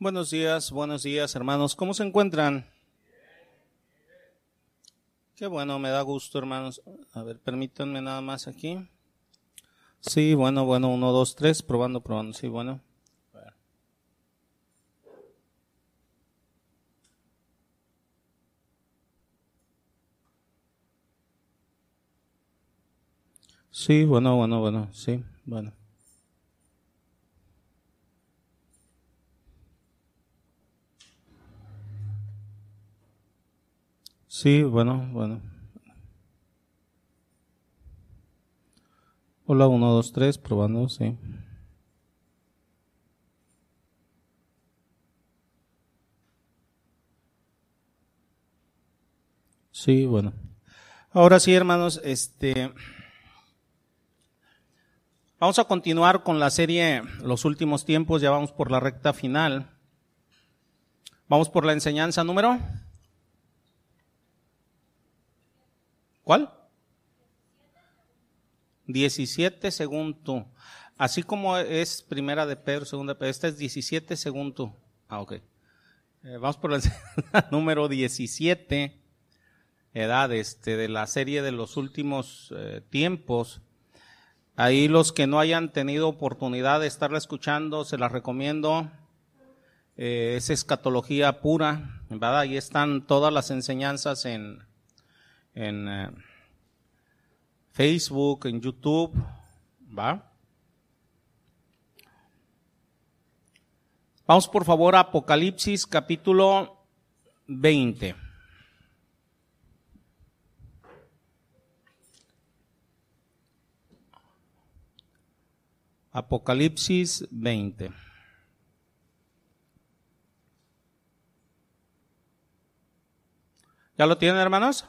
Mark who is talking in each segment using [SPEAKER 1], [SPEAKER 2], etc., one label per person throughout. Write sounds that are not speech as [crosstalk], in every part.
[SPEAKER 1] Buenos días, buenos días hermanos. ¿Cómo se encuentran? Qué bueno, me da gusto hermanos. A ver, permítanme nada más aquí. Sí, bueno, bueno, uno, dos, tres, probando, probando. Sí, bueno. Sí, bueno, bueno, bueno, sí, bueno. Sí, bueno, bueno. Hola, uno, dos, tres, probando, sí. Sí, bueno. Ahora sí, hermanos, este vamos a continuar con la serie Los últimos tiempos, ya vamos por la recta final. Vamos por la enseñanza número ¿Cuál? 17 según. Así como es primera de Pedro, segunda de Pedro, esta es 17 según tú. Ah, ok. Eh, vamos por la [laughs] número 17, edad este, de la serie de los últimos eh, tiempos. Ahí los que no hayan tenido oportunidad de estarla escuchando, se la recomiendo. Eh, es escatología pura, ¿verdad? Ahí están todas las enseñanzas en, en eh, Facebook, en YouTube, ¿va? Vamos por favor a Apocalipsis capítulo 20. Apocalipsis 20. ¿Ya lo tienen, hermanos?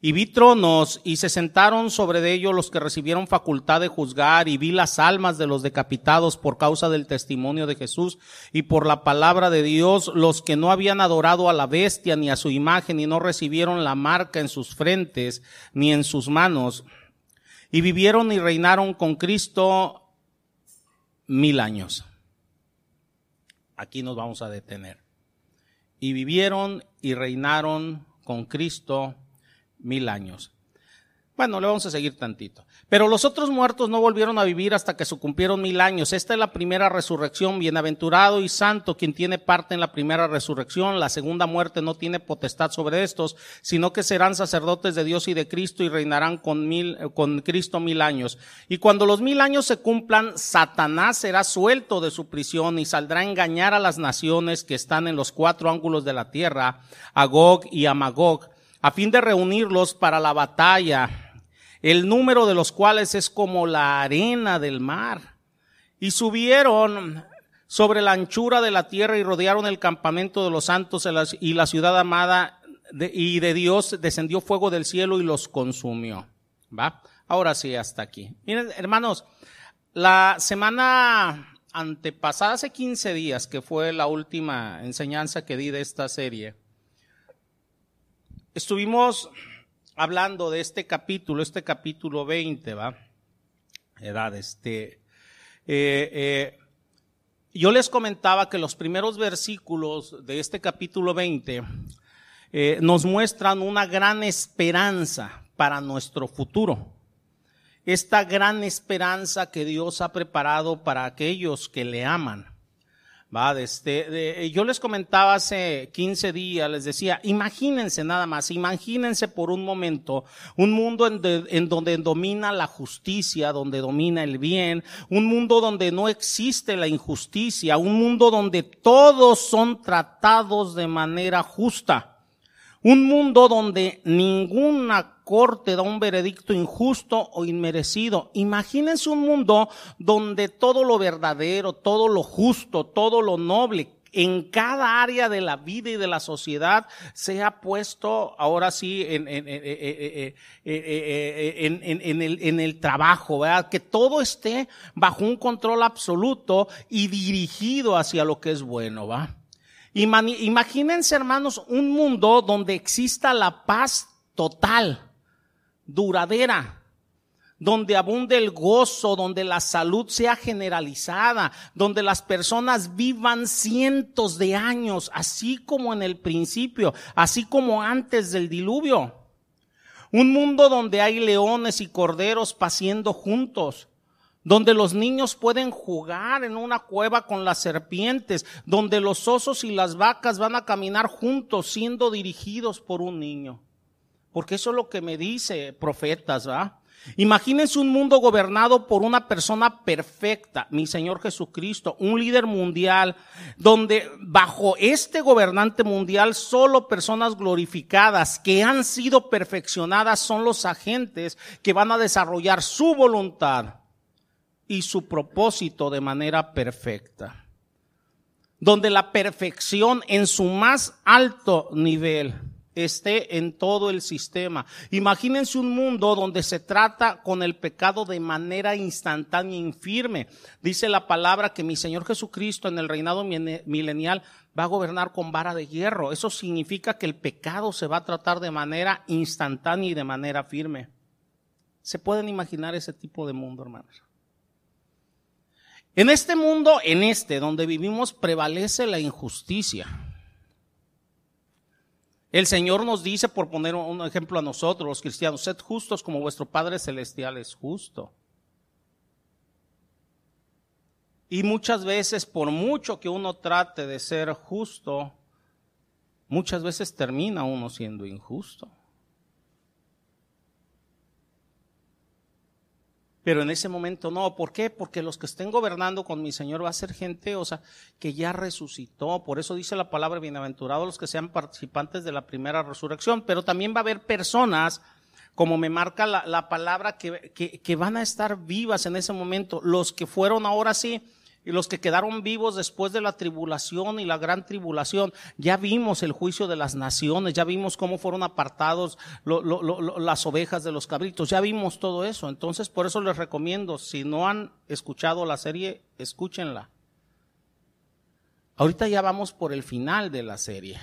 [SPEAKER 1] Y vi tronos y se sentaron sobre de ellos los que recibieron facultad de juzgar y vi las almas de los decapitados por causa del testimonio de Jesús y por la palabra de Dios, los que no habían adorado a la bestia ni a su imagen y no recibieron la marca en sus frentes ni en sus manos. Y vivieron y reinaron con Cristo mil años. Aquí nos vamos a detener. Y vivieron y reinaron con Cristo mil años. Bueno, le vamos a seguir tantito. Pero los otros muertos no volvieron a vivir hasta que se cumplieron mil años. Esta es la primera resurrección. Bienaventurado y santo quien tiene parte en la primera resurrección. La segunda muerte no tiene potestad sobre estos, sino que serán sacerdotes de Dios y de Cristo y reinarán con mil, con Cristo mil años. Y cuando los mil años se cumplan, Satanás será suelto de su prisión y saldrá a engañar a las naciones que están en los cuatro ángulos de la tierra, a Gog y a Magog a fin de reunirlos para la batalla, el número de los cuales es como la arena del mar. Y subieron sobre la anchura de la tierra y rodearon el campamento de los santos y la ciudad amada y de Dios descendió fuego del cielo y los consumió. ¿Va? Ahora sí, hasta aquí. Miren, hermanos, la semana antepasada, hace 15 días, que fue la última enseñanza que di de esta serie, Estuvimos hablando de este capítulo, este capítulo 20, ¿va? Edad, este. Eh, eh, yo les comentaba que los primeros versículos de este capítulo 20 eh, nos muestran una gran esperanza para nuestro futuro. Esta gran esperanza que Dios ha preparado para aquellos que le aman. Este, yo les comentaba hace 15 días, les decía, imagínense nada más, imagínense por un momento un mundo en, en, donde domina la justicia, donde domina el bien, un mundo donde no existe la injusticia, un mundo donde todos son tratados de manera justa. Un mundo donde ninguna corte da un veredicto injusto o inmerecido. Imagínense un mundo donde todo lo verdadero, todo lo justo, todo lo noble en cada área de la vida y de la sociedad sea puesto ahora sí en el trabajo, ¿verdad? Que todo esté bajo un control absoluto y dirigido hacia lo que es bueno, ¿va? Imagínense, hermanos, un mundo donde exista la paz total, duradera, donde abunde el gozo, donde la salud sea generalizada, donde las personas vivan cientos de años, así como en el principio, así como antes del diluvio. Un mundo donde hay leones y corderos paciendo juntos, donde los niños pueden jugar en una cueva con las serpientes, donde los osos y las vacas van a caminar juntos siendo dirigidos por un niño. Porque eso es lo que me dice profetas, ¿va? Imagínense un mundo gobernado por una persona perfecta, mi Señor Jesucristo, un líder mundial, donde bajo este gobernante mundial solo personas glorificadas que han sido perfeccionadas son los agentes que van a desarrollar su voluntad y su propósito de manera perfecta. Donde la perfección en su más alto nivel esté en todo el sistema. Imagínense un mundo donde se trata con el pecado de manera instantánea e infirme. Dice la palabra que mi Señor Jesucristo en el reinado milenial va a gobernar con vara de hierro. Eso significa que el pecado se va a tratar de manera instantánea y de manera firme. ¿Se pueden imaginar ese tipo de mundo, hermanos? En este mundo, en este donde vivimos, prevalece la injusticia. El Señor nos dice, por poner un ejemplo a nosotros, los cristianos, sed justos como vuestro Padre Celestial es justo. Y muchas veces, por mucho que uno trate de ser justo, muchas veces termina uno siendo injusto. Pero en ese momento no. ¿Por qué? Porque los que estén gobernando con mi Señor va a ser gente, o sea, que ya resucitó. Por eso dice la palabra bienaventurados los que sean participantes de la primera resurrección. Pero también va a haber personas, como me marca la, palabra, que, que van a estar vivas en ese momento. Los que fueron ahora sí y los que quedaron vivos después de la tribulación y la gran tribulación, ya vimos el juicio de las naciones, ya vimos cómo fueron apartados las ovejas de los cabritos, ya vimos todo eso. Entonces, por eso les recomiendo, si no han escuchado la serie, escúchenla. Ahorita ya vamos por el final de la serie.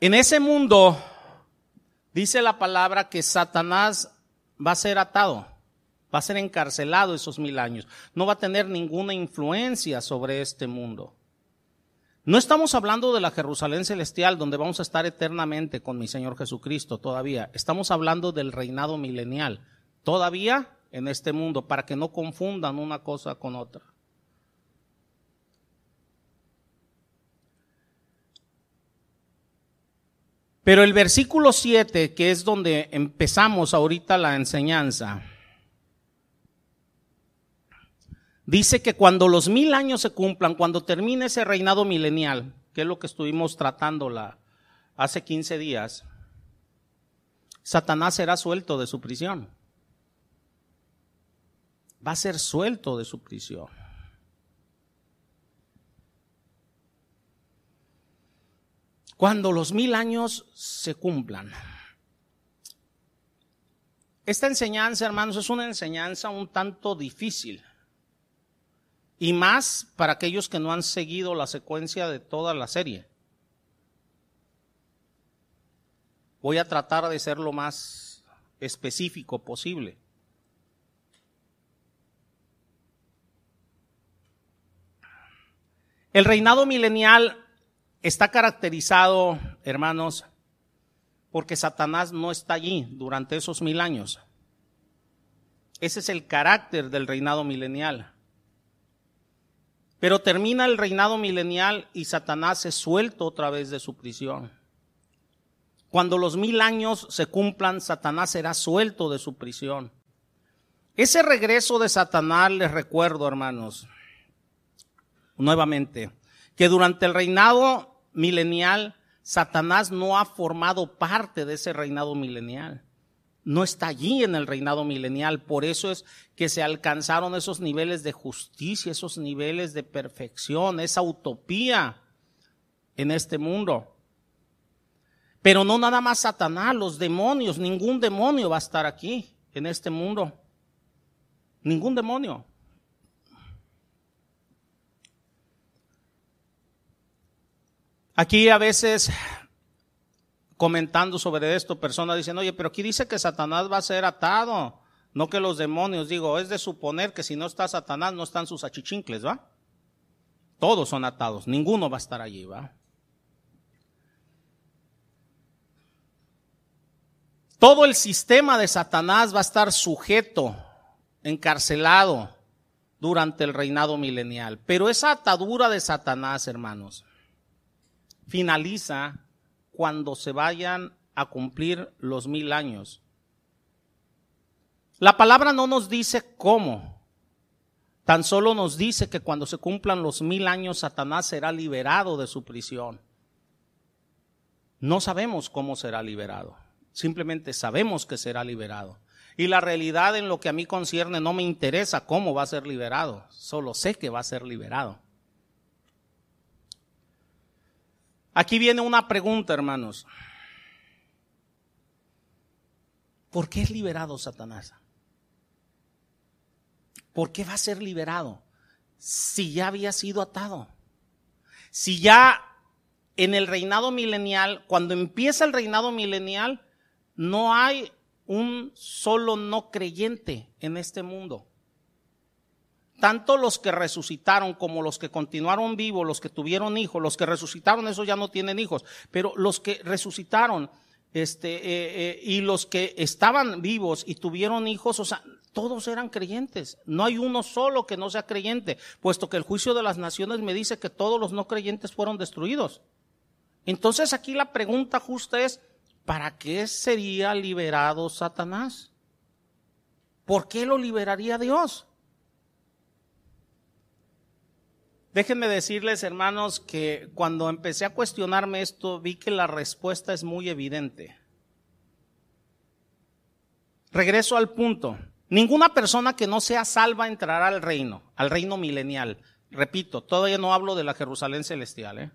[SPEAKER 1] En ese mundo, dice la palabra que Satanás va a ser atado, va a ser encarcelado esos mil años, no va a tener ninguna influencia sobre este mundo. No estamos hablando de la Jerusalén celestial donde vamos a estar eternamente con mi Señor Jesucristo todavía. Estamos hablando del reinado milenial, todavía en este mundo, para que no confundan una cosa con otra. Pero el versículo 7, que es donde empezamos ahorita la enseñanza, dice que cuando los mil años se cumplan, cuando termine ese reinado milenial, que es lo que estuvimos tratando hace 15 días, Satanás será suelto de su prisión. Va a ser suelto de su prisión. Cuando los mil años se cumplan. Esta enseñanza, hermanos, es una enseñanza un tanto difícil. Y más para aquellos que no han seguido la secuencia de toda la serie. Voy a tratar de ser lo más específico posible. El reinado milenial está caracterizado, hermanos, porque Satanás no está allí durante esos mil años. Ese es el carácter del reinado milenial. Pero termina el reinado milenial y Satanás es suelto otra vez de su prisión. Cuando los mil años se cumplan, Satanás será suelto de su prisión. Ese regreso de Satanás, les recuerdo, hermanos, nuevamente, que durante el reinado milenial Satanás no ha formado parte de ese reinado milenial. no está allí en el reinado milenial. Por eso es que se alcanzaron esos niveles de justicia, esos niveles de perfección, esa utopía en este mundo. Pero no nada más Satanás, los demonios, ningún demonio va a estar aquí en este mundo. Ningún demonio. Aquí a veces comentando sobre esto, personas dicen, oye, pero aquí dice que Satanás va a ser atado, no que los demonios. Digo, es de suponer que si no está Satanás, no están sus achichincles, ¿va? Todos son atados, ninguno va a estar allí, ¿va? Todo el sistema de Satanás va a estar sujeto, encarcelado durante el reinado milenial. Pero esa atadura de Satanás, hermanos, finaliza cuando se vayan a cumplir los mil años. La palabra no nos dice cómo, tan solo nos dice que cuando se cumplan los mil años Satanás será liberado de su prisión. No sabemos cómo será liberado, simplemente sabemos que será liberado. Y la realidad en lo que a mí concierne no me interesa cómo va a ser liberado, solo sé que va a ser liberado. Aquí viene una pregunta, hermanos. ¿Por qué es liberado Satanás? ¿Por qué va a ser liberado? Si ya había sido atado. Si ya en el reinado milenial, cuando empieza el reinado milenial, no hay un solo no creyente en este mundo tanto los que resucitaron como los que continuaron vivos, los que tuvieron hijos, los que resucitaron, esos ya no tienen hijos, pero los que resucitaron, este, eh, eh, y los que estaban vivos y tuvieron hijos, o sea, todos eran creyentes. No hay uno solo que no sea creyente, puesto que el juicio de las naciones me dice que todos los no creyentes fueron destruidos. Entonces aquí la pregunta justa es, ¿para qué sería liberado Satanás? ¿Por qué lo liberaría Dios? Déjenme decirles, hermanos, que cuando empecé a cuestionarme esto, vi que la respuesta es muy evidente. Regreso al punto. Ninguna persona que no sea salva entrará al reino, al reino milenial. Repito, todavía no hablo de la Jerusalén celestial. ¿eh?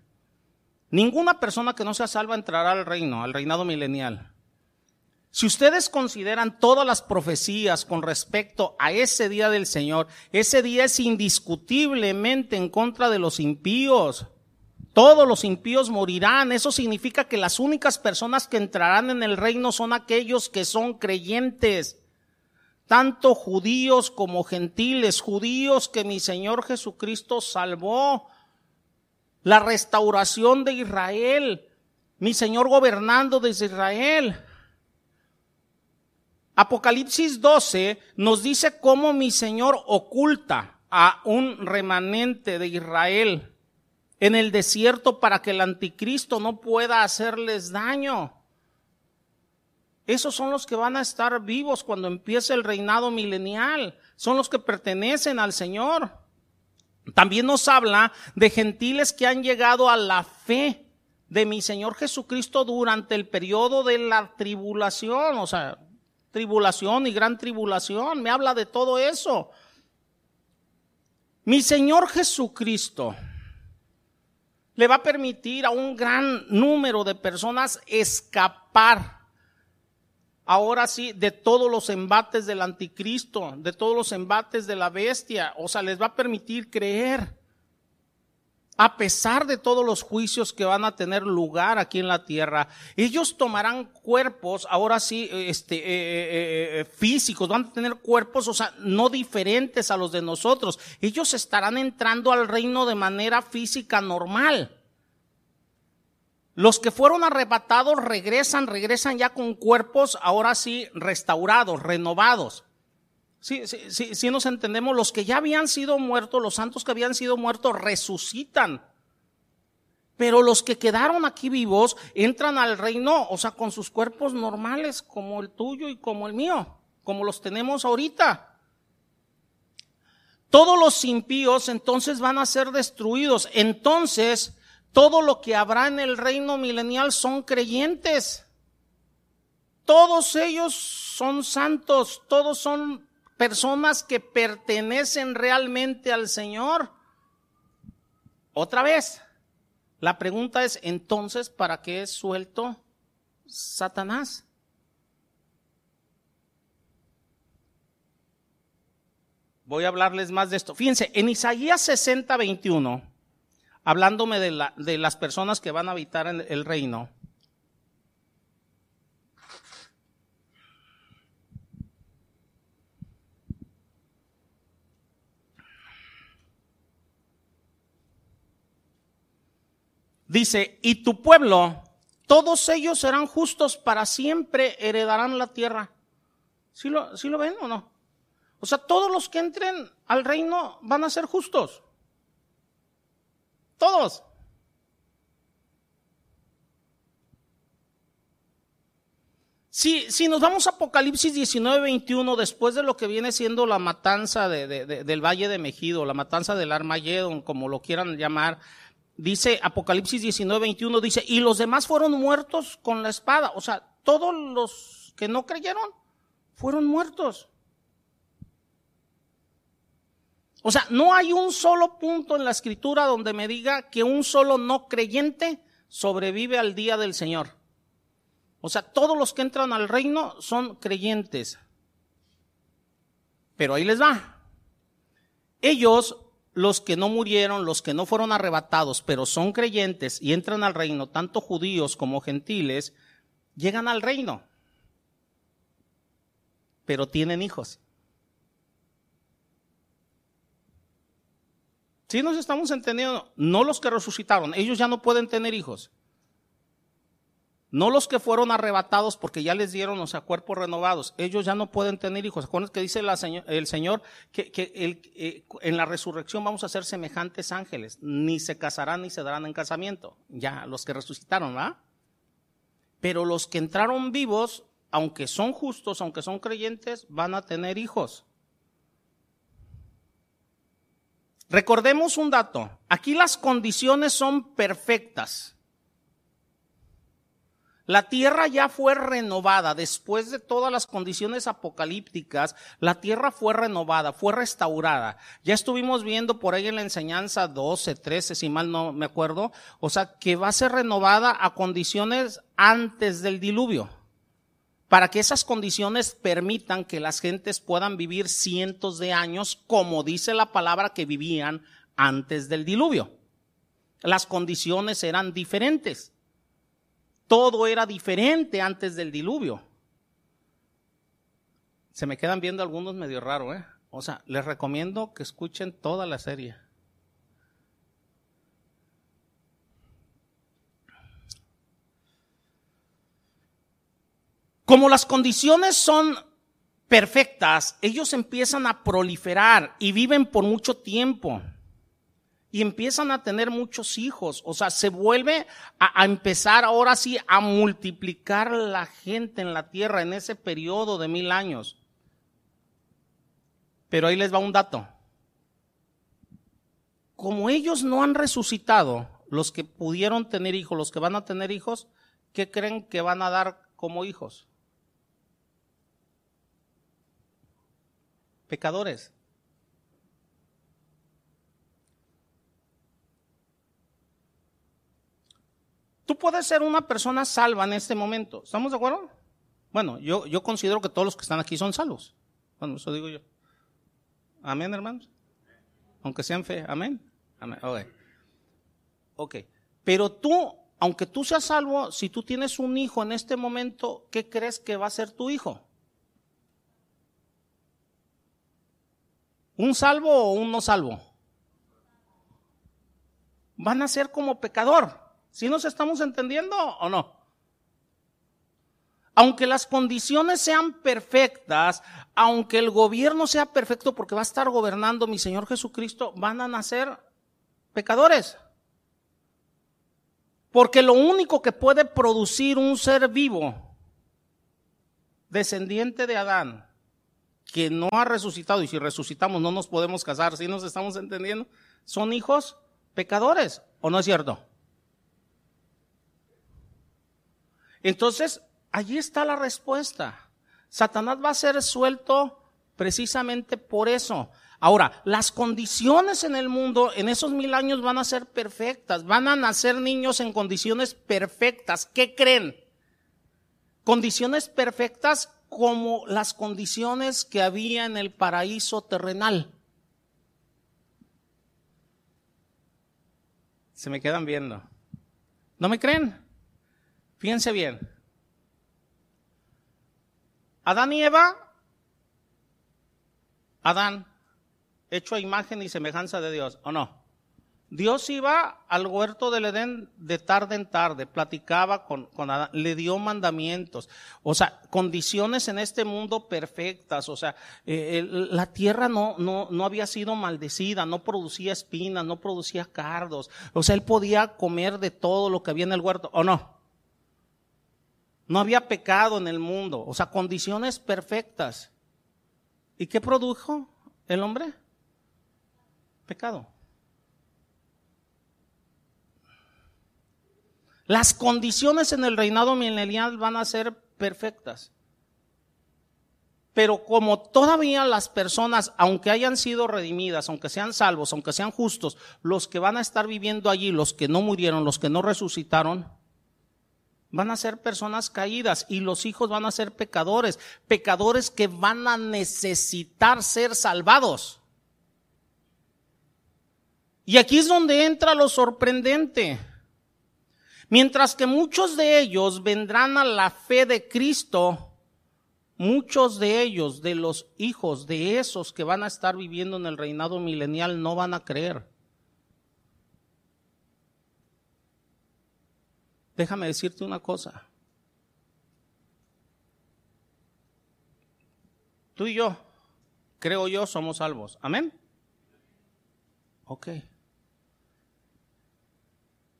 [SPEAKER 1] Ninguna persona que no sea salva entrará al reino, al reinado milenial. Si ustedes consideran todas las profecías con respecto a ese día del Señor, ese día es indiscutiblemente en contra de los impíos. Todos los impíos morirán. Eso significa que las únicas personas que entrarán en el reino son aquellos que son creyentes. Tanto judíos como gentiles, judíos que mi Señor Jesucristo salvó. La restauración de Israel. Mi Señor gobernando desde Israel Apocalipsis 12 nos dice cómo mi Señor oculta a un remanente de Israel en el desierto para que el anticristo no pueda hacerles daño. Esos son los que van a estar vivos cuando empiece el reinado milenial. Son los que pertenecen al Señor. También nos habla de gentiles que han llegado a la fe de mi Señor Jesucristo durante el periodo de la tribulación. O sea, tribulación y gran tribulación. Me habla de todo eso. Mi Señor Jesucristo le va a permitir a un gran número de personas escapar. Ahora sí, de todos los embates del anticristo, de todos los embates de la bestia. O sea, les va a permitir creer a pesar de todos los juicios que van a tener lugar aquí en la tierra, ellos tomarán cuerpos, ahora sí, este, eh, eh, eh, físicos, van a tener cuerpos, o sea, no diferentes a los de nosotros. Ellos estarán entrando al reino de manera física normal. Los que fueron arrebatados regresan, regresan ya con cuerpos, ahora sí, restaurados, renovados. Sí, sí, sí, sí nos entendemos, los que ya habían sido muertos, los santos que habían sido muertos, resucitan. Pero los que quedaron aquí vivos entran al reino, o sea, con sus cuerpos normales, como el tuyo y como el mío, como los tenemos ahorita. Todos los impíos entonces van a ser destruidos. Entonces, todo lo que habrá en el reino milenial son creyentes. todos ellos son santos, todos son personas que pertenecen realmente al Señor. Otra vez, la pregunta es entonces, ¿para qué es suelto Satanás? Voy a hablarles más de esto. Fíjense, en Isaías 60, 21, hablándome de, de las personas que van a habitar en el reino, Dice, y tu pueblo, todos ellos serán justos para siempre, heredarán la tierra. ¿Sí lo, ¿Sí lo ven o no? O sea, todos los que entren al reino van a ser justos. Todos. Si, si nos vamos a Apocalipsis 19, 21, después de lo que viene siendo la matanza del Valle de Mejido, la matanza del Armagedón, como lo quieran llamar, dice Apocalipsis 19, 21, dice, y los demás fueron muertos con la espada. O sea, todos los que no creyeron fueron muertos. O sea, no hay un solo punto en la escritura donde me diga que un solo no creyente sobrevive al día del Señor. O sea, todos los que entran al reino son creyentes. Pero ahí les va. Ellos los que no murieron, los que no fueron arrebatados, pero son creyentes y entran al reino, tanto judíos como gentiles, llegan al reino, pero tienen hijos. Si nos estamos entendiendo, no los que resucitaron, ellos ya no pueden tener hijos. No los que fueron arrebatados porque ya les dieron, o sea, cuerpos renovados. Ellos ya no pueden tener hijos. ¿Acuerdan que dice el Señor que, eh, en la resurrección vamos a ser semejantes ángeles? Ni se casarán ni se darán en casamiento. Ya, los que resucitaron, ¿verdad? Pero los que entraron vivos, aunque son justos, aunque son creyentes, van a tener hijos. Recordemos un dato. Aquí las condiciones son perfectas. La tierra ya fue renovada después de todas las condiciones apocalípticas. La tierra fue renovada, fue restaurada. Ya estuvimos viendo por ahí en la enseñanza 12, 13, si mal no me acuerdo. O sea, que va a ser renovada a condiciones antes del diluvio. Para que esas condiciones permitan que las gentes puedan vivir cientos de años, como dice la palabra que vivían antes del diluvio. Las condiciones eran diferentes. Todo era diferente antes del diluvio. Se me quedan viendo algunos medio raro, ¿eh? O sea, les recomiendo que escuchen toda la serie. Como las condiciones son perfectas, ellos empiezan a proliferar y viven por mucho tiempo y empiezan a tener muchos hijos. O sea, se vuelve a, empezar ahora sí a multiplicar la gente en la tierra en ese periodo de mil años. Pero ahí les va un dato. Como ellos no han resucitado, los que pudieron tener hijos, los que van a tener hijos, ¿qué creen que van a dar como hijos? Pecadores. Tú puedes ser una persona salva en este momento. ¿Estamos de acuerdo? Bueno, yo, yo considero que todos los que están aquí son salvos. Bueno, eso digo yo. Amén, hermanos. Aunque sean fe. Amén. Amén. Ok. Ok. Pero tú, aunque tú seas salvo, si tú tienes un hijo en este momento, ¿qué crees que va a ser tu hijo? ¿Un salvo o un no salvo? Van a ser como pecador. ¿Sí nos estamos entendiendo o no? Aunque las condiciones sean perfectas, aunque el gobierno sea perfecto porque va a estar gobernando mi Señor Jesucristo, van a nacer pecadores. Porque lo único que puede producir un ser vivo, descendiente de Adán, que no ha resucitado, y si resucitamos no nos podemos casar, ¿sí nos estamos entendiendo? Son hijos pecadores, ¿o no es cierto? Entonces, allí está la respuesta. Satanás va a ser suelto precisamente por eso. Ahora, las condiciones en el mundo en esos mil años van a ser perfectas, van a nacer niños en condiciones perfectas. ¿Qué creen? Condiciones perfectas como las condiciones que había en el paraíso terrenal. Se me quedan viendo. ¿No me creen? Fíjense bien. Adán y Eva, Adán, hecho a imagen y semejanza de Dios, ¿o no? Dios iba al huerto del Edén de tarde en tarde, platicaba con, Adán, le dio mandamientos, o sea, condiciones en este mundo perfectas, o sea, eh, la tierra no, no, no había sido maldecida, no producía espinas, no producía cardos, o sea, él podía comer de todo lo que había en el huerto, ¿o no? No había pecado en el mundo, o sea, condiciones perfectas. ¿Y qué produjo el hombre? Pecado. Las condiciones en el reinado milenial van a ser perfectas. Pero como todavía las personas, aunque hayan sido redimidas, aunque sean salvos, aunque sean justos, los que van a estar viviendo allí, los que no murieron, los que no resucitaron, van a ser personas caídas y los hijos van a ser pecadores, pecadores que van a necesitar ser salvados. Y aquí es donde entra lo sorprendente. Mientras que muchos de ellos vendrán a la fe de Cristo, muchos de ellos, de los hijos de esos que van a estar viviendo en el reinado milenial, no van a creer. Déjame decirte una cosa. Tú y yo, creo yo, somos salvos. Amén. Ok.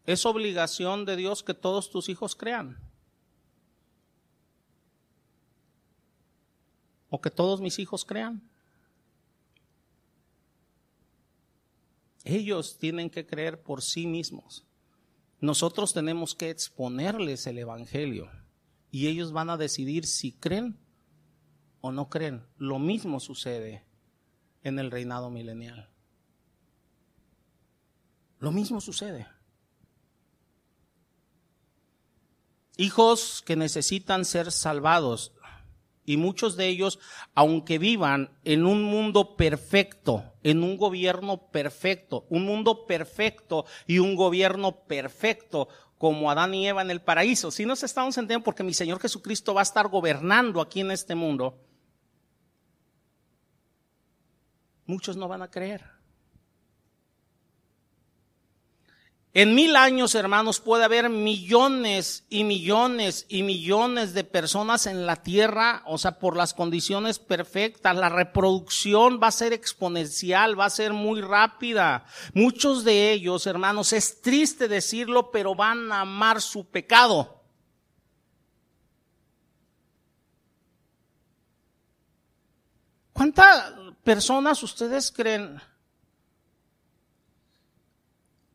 [SPEAKER 1] Es obligación de Dios que todos tus hijos crean. O que todos mis hijos crean. Ellos tienen que creer por sí mismos. Nosotros tenemos que exponerles el Evangelio y ellos van a decidir si creen o no creen. Lo mismo sucede en el reinado milenial. Lo mismo sucede. Hijos que necesitan ser salvados y muchos de ellos, aunque vivan en un mundo perfecto, en un gobierno perfecto, un mundo perfecto y un gobierno perfecto, como Adán y Eva en el paraíso. Si nos estamos entendiendo porque mi Señor Jesucristo va a estar gobernando aquí en este mundo, muchos no van a creer. En mil años, hermanos, puede haber millones y millones y millones de personas en la tierra, o sea, por las condiciones perfectas. La reproducción va a ser exponencial, va a ser muy rápida. Muchos de ellos, hermanos, es triste decirlo, pero van a amar su pecado. ¿Cuántas personas ustedes creen?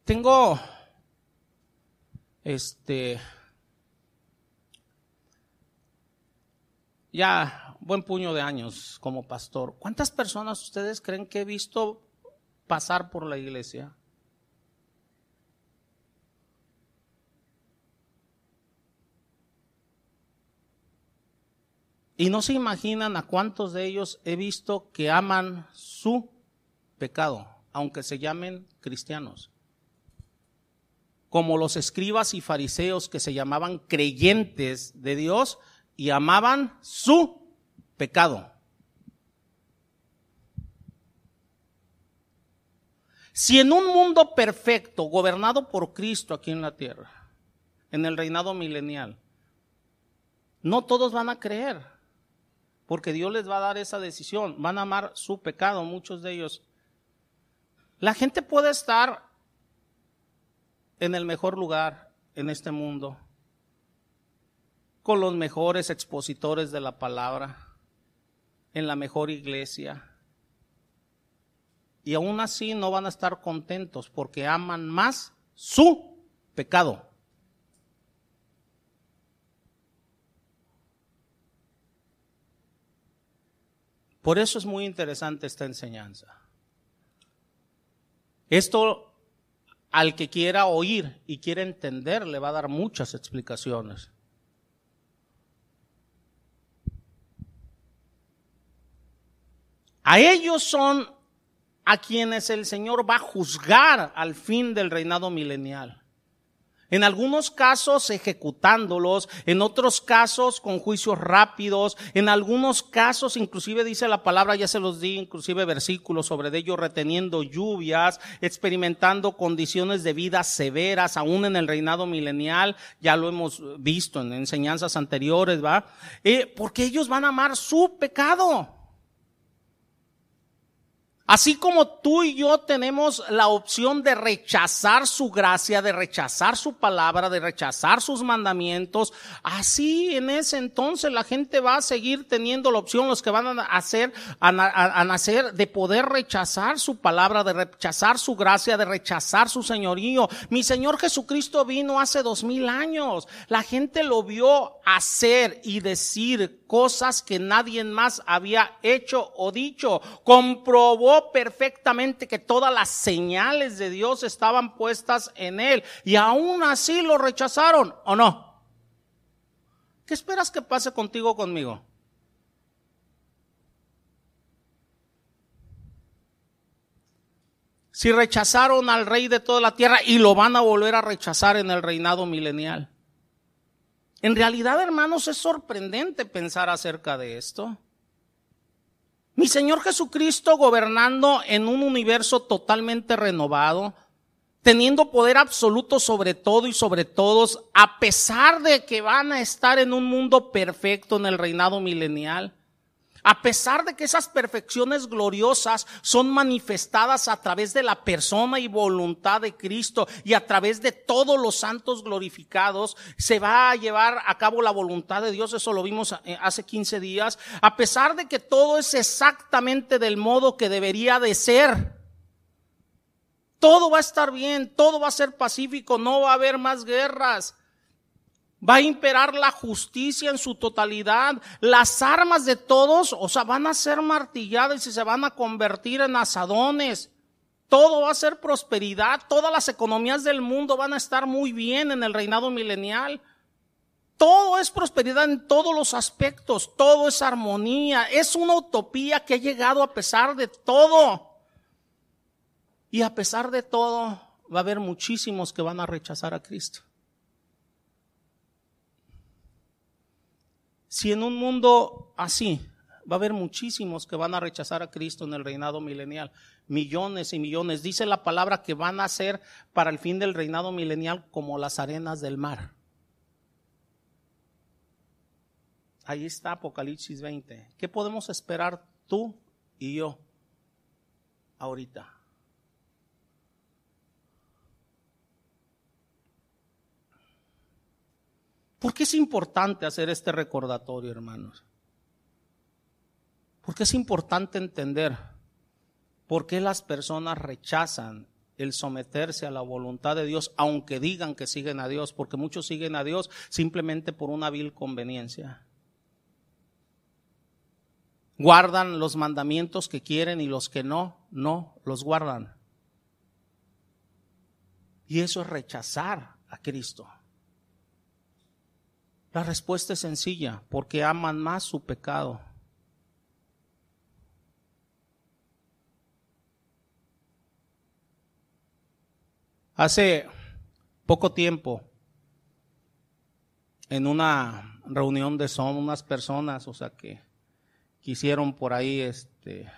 [SPEAKER 1] Tengo, este, ya buen puño de años como pastor. ¿Cuántas personas ustedes creen que he visto pasar por la iglesia? Y no se imaginan a cuántos de ellos he visto que aman su pecado, aunque se llamen cristianos como los escribas y fariseos que se llamaban creyentes de Dios y amaban su pecado. Si en un mundo perfecto, gobernado por Cristo aquí en la tierra, en el reinado milenial, no todos van a creer, porque Dios les va a dar esa decisión, van a amar su pecado, muchos de ellos. La gente puede estar en el mejor lugar en este mundo, con los mejores expositores de la palabra, en la mejor iglesia. Y aún así no van a estar contentos porque aman más su pecado. Por eso es muy interesante esta enseñanza. Esto al que quiera oír y quiera entender le va a dar muchas explicaciones. A ellos son a quienes el Señor va a juzgar al fin del reinado milenial. En algunos casos ejecutándolos, en otros casos con juicios rápidos, en algunos casos inclusive dice la palabra, ya se los di, inclusive versículos sobre ellos, reteniendo lluvias, experimentando condiciones de vida severas, aún en el reinado milenial, ya lo hemos visto en enseñanzas anteriores, ¿va? Eh, porque ellos van a amar su pecado. Así como tú y yo tenemos la opción de rechazar su gracia, de rechazar su palabra, de rechazar sus mandamientos, así en ese entonces la gente va a seguir teniendo la opción, los que van a hacer, a, nacer, de poder rechazar su palabra, de rechazar su gracia, de rechazar su señorío. Mi Señor Jesucristo vino hace dos mil años. La gente lo vio hacer y decir cosas que nadie más había hecho o dicho. Comprobó perfectamente que todas las señales de Dios estaban puestas en él y aún así lo rechazaron, ¿o no? ¿Qué esperas que pase contigo conmigo? Si rechazaron al rey de toda la tierra y lo van a volver a rechazar en el reinado milenial. En realidad, hermanos, es sorprendente pensar acerca de esto. Mi Señor Jesucristo gobernando en un universo totalmente renovado, teniendo poder absoluto sobre todo y sobre todos, a pesar de que van a estar en un mundo perfecto en el reinado milenial. A pesar de que esas perfecciones gloriosas son manifestadas a través de la persona y voluntad de Cristo y a través de todos los santos glorificados, se va a llevar a cabo la voluntad de Dios. Eso lo vimos eh, hace 15 días. A pesar de que todo es exactamente del modo que debería de ser. Todo va a estar bien, todo va a ser pacífico, no va a haber más guerras. Va a imperar la justicia en su totalidad. Las armas de todos, o sea, van a ser martilladas y se van a convertir en asadones. Todo va a ser prosperidad. Todas las economías del mundo van a estar muy bien en el reinado milenial. Todo es prosperidad en todos los aspectos. Todo es armonía. Es una utopía que ha llegado a pesar de todo. Y a pesar de todo, va a haber muchísimos que van a rechazar a Cristo. Si en un mundo así va a haber muchísimos que van a rechazar a Cristo en el reinado milenial, millones y millones, dice la palabra que van a ser para el fin del reinado milenial como las arenas del mar. Ahí está Apocalipsis 20. ¿Qué podemos esperar tú y yo ahorita? ¿Por qué es importante hacer este recordatorio, hermanos? Porque es importante entender por qué las personas rechazan el someterse a la voluntad de Dios, aunque digan que siguen a Dios, porque muchos siguen a Dios simplemente por una vil conveniencia. Guardan los mandamientos que quieren y los que no, no los guardan. Y eso es rechazar a Cristo. La respuesta es sencilla, porque aman más su pecado. Hace poco tiempo, en una reunión de son unas personas, o sea, que quisieron por ahí este,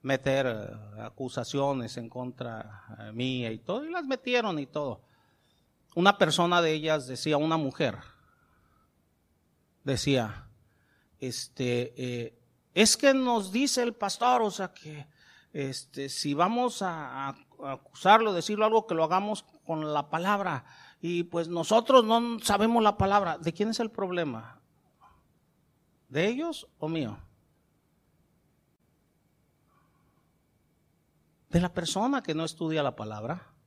[SPEAKER 1] meter eh, acusaciones en contra mía y todo, y las metieron y todo una persona de ellas decía, una mujer, decía, este, eh, es que nos dice el pastor, o sea que este, si vamos a, acusarlo, decirlo algo, que lo hagamos con la palabra. Y pues nosotros no sabemos la palabra. ¿De quién es el problema? ¿De ellos o mío? De la persona que no estudia la palabra.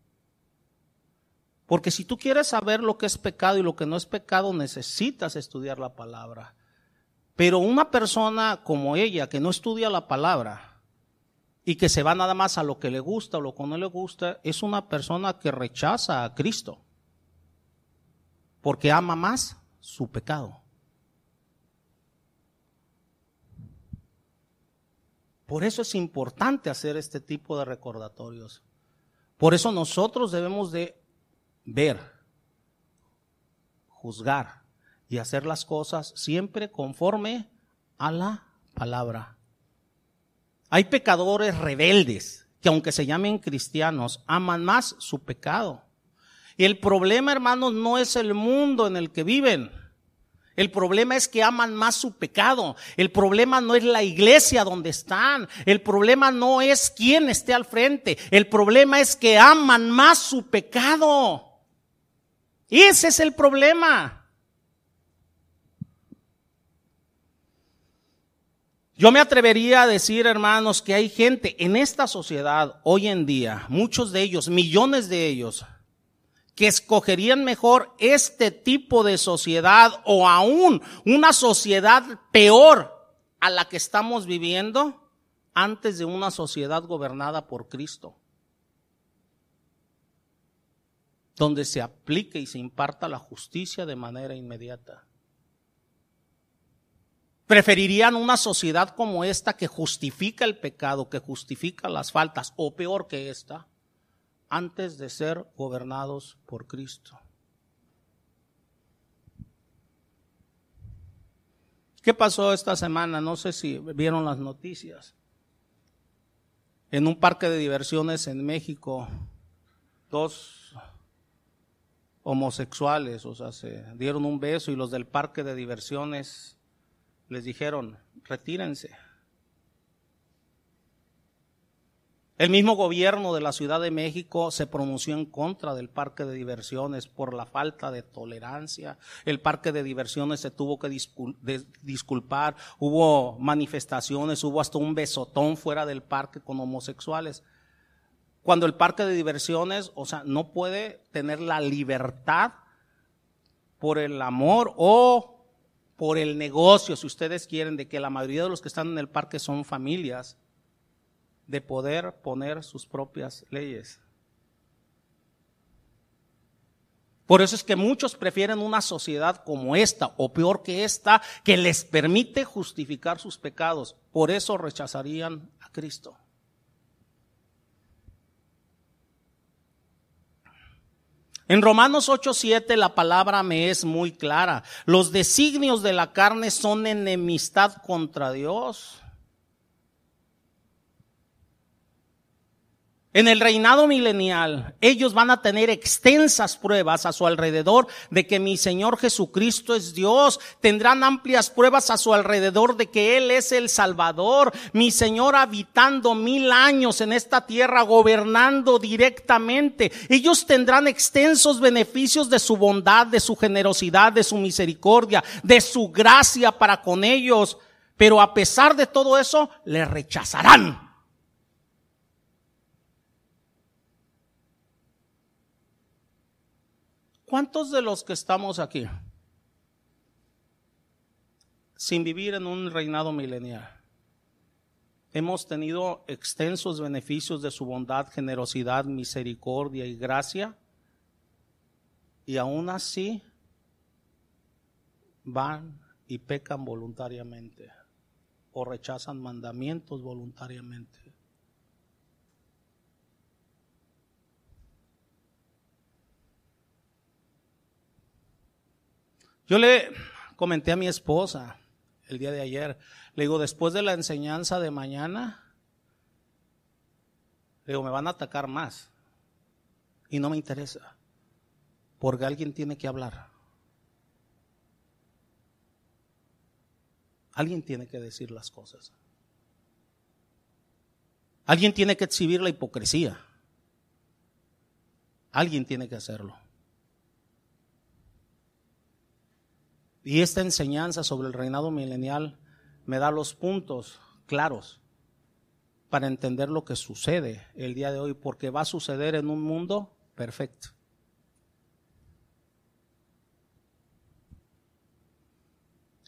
[SPEAKER 1] Porque si tú quieres saber lo que es pecado y lo que no es pecado, necesitas estudiar la palabra. Pero una persona como ella, que no estudia la palabra y que se va nada más a lo que le gusta o lo que no le gusta, es una persona que rechaza a Cristo. Porque ama más su pecado. Por eso es importante hacer este tipo de recordatorios. Por eso nosotros debemos de ver, juzgar y hacer las cosas siempre conforme a la palabra. Hay pecadores rebeldes que aunque se llamen cristianos, aman más su pecado. Y el problema, hermanos, no es el mundo en el que viven. El problema es que aman más su pecado. El problema no es la iglesia donde están. El problema no es quién esté al frente. El problema es que aman más su pecado. Ese es el problema. Yo me atrevería a decir, hermanos, que hay gente en esta sociedad hoy en día, muchos de ellos, millones de ellos, que escogerían mejor este tipo de sociedad o aún una sociedad peor a la que estamos viviendo antes de una sociedad gobernada por Cristo, donde se aplique y se imparta la justicia de manera inmediata. Preferirían una sociedad como esta que justifica el pecado, que justifica las faltas, o peor que esta, antes de ser gobernados por Cristo. ¿Qué pasó esta semana? No sé si vieron las noticias. En un parque de diversiones en México, dos homosexuales, o sea, se dieron un beso y los del parque de diversiones les dijeron, retírense. El mismo gobierno de la Ciudad de México se pronunció en contra del parque de diversiones por la falta de tolerancia. El parque de diversiones se tuvo que disculpar. Hubo manifestaciones, hubo hasta un besotón fuera del parque con homosexuales. Cuando el parque de diversiones, o sea, no puede tener la libertad por el amor o por el negocio, si ustedes quieren, de que la mayoría de los que están en el parque son familias de poder poner sus propias leyes. Por eso es que muchos prefieren una sociedad como esta, o peor que esta, que les permite justificar sus pecados. Por eso rechazarían a Cristo. En Romanos 8:7 la palabra me es muy clara. Los designios de la carne son enemistad contra Dios. En el reinado milenial, ellos van a tener extensas pruebas a su alrededor de que mi Señor Jesucristo es Dios. Tendrán amplias pruebas a su alrededor de que Él es el Salvador. Mi Señor habitando mil años en esta tierra, gobernando directamente. Ellos tendrán extensos beneficios de su bondad, de su generosidad, de su misericordia, de su gracia para con ellos. Pero a pesar de todo eso, le rechazarán ¿Cuántos de los que estamos aquí sin vivir en un reinado milenial hemos tenido extensos beneficios de su bondad, generosidad, misericordia y gracia? Y aún así van y pecan voluntariamente o rechazan mandamientos voluntariamente. Yo le comenté a mi esposa el día de ayer, le digo, después de la enseñanza de mañana, le digo, me van a atacar más. Y no me interesa, porque alguien tiene que hablar. Alguien tiene que decir las cosas. Alguien tiene que exhibir la hipocresía. Alguien tiene que hacerlo. Y esta enseñanza sobre el reinado milenial me da los puntos claros para entender lo que sucede el día de hoy, porque va a suceder en un mundo perfecto.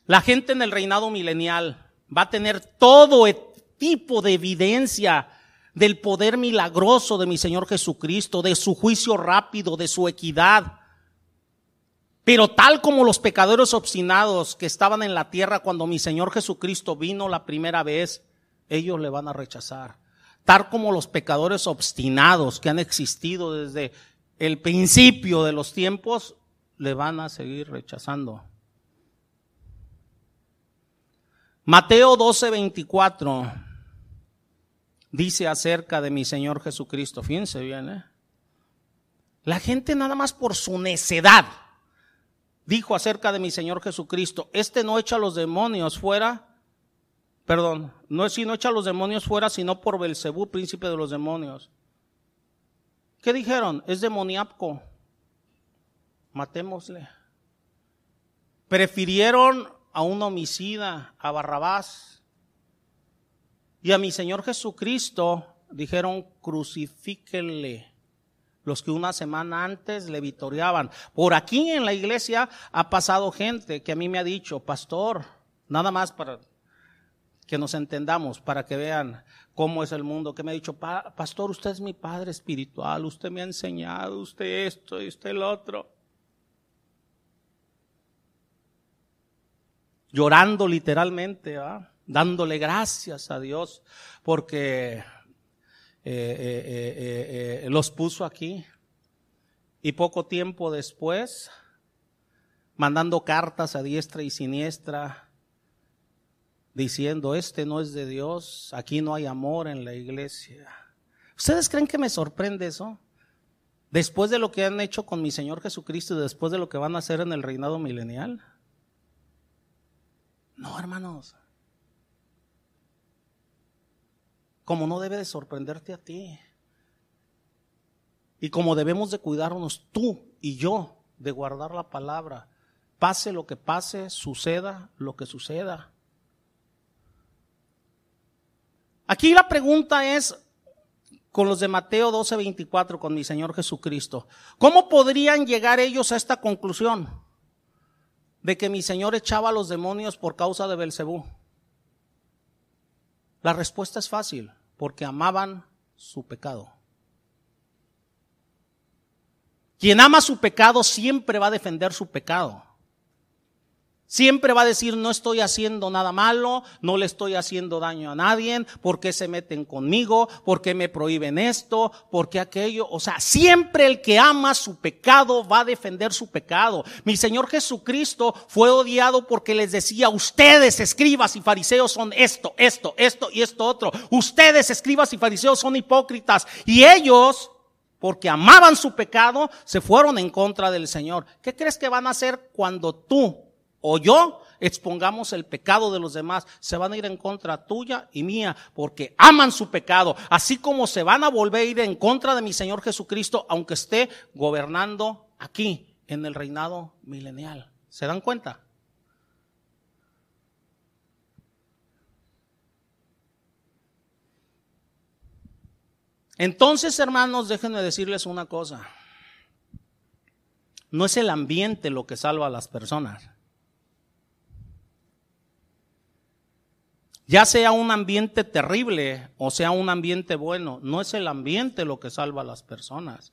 [SPEAKER 1] La gente en el reinado milenial va a tener todo tipo de evidencia del poder milagroso de mi Señor Jesucristo, de su juicio rápido, de su equidad. Pero tal como los pecadores obstinados que estaban en la tierra cuando mi Señor Jesucristo vino la primera vez, ellos le van a rechazar. Tal como los pecadores obstinados que han existido desde el principio de los tiempos, le van a seguir rechazando. Mateo 12, 24 dice acerca de mi Señor Jesucristo. Fíjense bien, ¿eh? La gente nada más por su necedad dijo acerca de mi Señor Jesucristo, este no echa a los demonios fuera, perdón, no es si no echa a los demonios fuera, sino por Belcebú, príncipe de los demonios. ¿Qué dijeron? Es demoníaco. Matémosle. Prefirieron a un homicida, a Barrabás, y a mi Señor Jesucristo dijeron, crucifíquenle. Los que una semana antes le vitoreaban. Por aquí en la iglesia ha pasado gente que a mí me ha dicho, pastor, nada más para que nos entendamos, para que vean cómo es el mundo, que me ha dicho, pastor, usted es mi padre espiritual, usted me ha enseñado, usted esto y usted el otro. Llorando literalmente, ¿ah? dándole gracias a Dios porque eh, eh, eh, los puso aquí. Y poco tiempo después, mandando cartas a diestra y siniestra, diciendo, este no es de Dios, aquí no hay amor en la iglesia. ¿Ustedes creen que me sorprende eso? Después de lo que han hecho con mi Señor Jesucristo y después de lo que van a hacer en el reinado milenial. No, hermanos. Como no debe de sorprenderte a ti. Y como debemos de cuidarnos tú y yo de guardar la palabra, pase lo que pase, suceda lo que suceda. Aquí la pregunta es, con los de Mateo 12:24, con mi Señor Jesucristo, ¿cómo podrían llegar ellos a esta conclusión de que mi Señor echaba a los demonios por causa de Belcebú? La respuesta es fácil, porque amaban su pecado. Quien ama su pecado siempre va a defender su pecado. Siempre va a decir, no estoy haciendo nada malo, no le estoy haciendo daño a nadie, ¿por qué se meten conmigo? ¿Por qué me prohíben esto? ¿Por qué aquello? O sea, siempre el que ama su pecado va a defender su pecado. Mi Señor Jesucristo fue odiado porque les decía, ustedes escribas y fariseos son esto, esto, esto y esto otro. Ustedes escribas y fariseos son hipócritas. Y ellos porque amaban su pecado, se fueron en contra del Señor. ¿Qué crees que van a hacer cuando tú o yo expongamos el pecado de los demás, se van a ir en contra tuya y mía, porque aman su pecado, así como se van a volver a ir en contra de mi Señor Jesucristo, aunque esté gobernando aquí, en el reinado milenial. ¿Se dan cuenta? Entonces, hermanos, déjenme decirles una cosa. No es el ambiente lo que salva a las personas. Ya sea un ambiente terrible o sea un ambiente bueno, no es el ambiente lo que salva a las personas.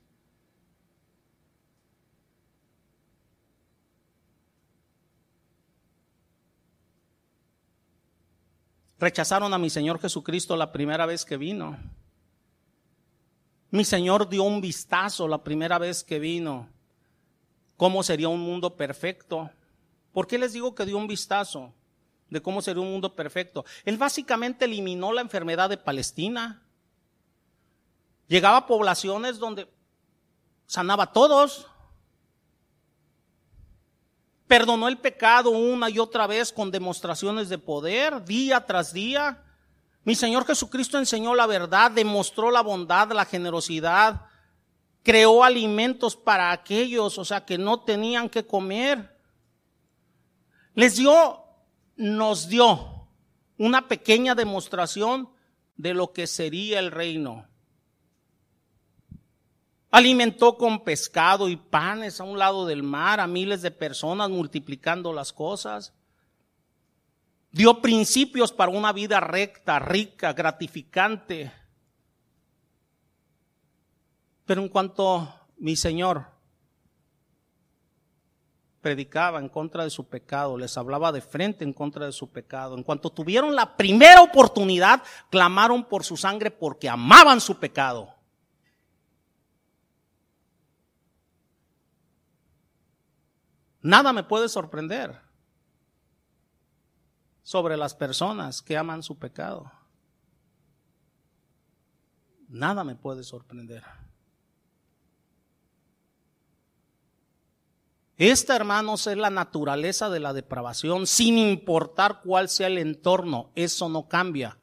[SPEAKER 1] Rechazaron a mi Señor Jesucristo la primera vez que vino. Mi Señor dio un vistazo la primera vez que vino. ¿Cómo sería un mundo perfecto? ¿Por qué les digo que dio un vistazo? De cómo sería un mundo perfecto. Él básicamente eliminó la enfermedad de Palestina. Llegaba a poblaciones donde sanaba a todos. Perdonó el pecado una y otra vez con demostraciones de poder, día tras día. Mi Señor Jesucristo enseñó la verdad, demostró la bondad, la generosidad, creó alimentos para aquellos, o sea, que no tenían que comer. Les dio nos dio una pequeña demostración de lo que sería el reino. Alimentó con pescado y panes a un lado del mar a miles de personas multiplicando las cosas. dio principios para una vida recta, rica, gratificante. Pero en cuanto mi Señor predicaba en contra de su pecado, les hablaba de frente en contra de su pecado, en cuanto tuvieron la primera oportunidad, clamaron por su sangre porque amaban su pecado. Nada me puede sorprender sobre las personas que aman su pecado. Nada me puede sorprender. Esta, hermanos, es la naturaleza de la depravación, sin importar cuál sea el entorno. Eso no cambia.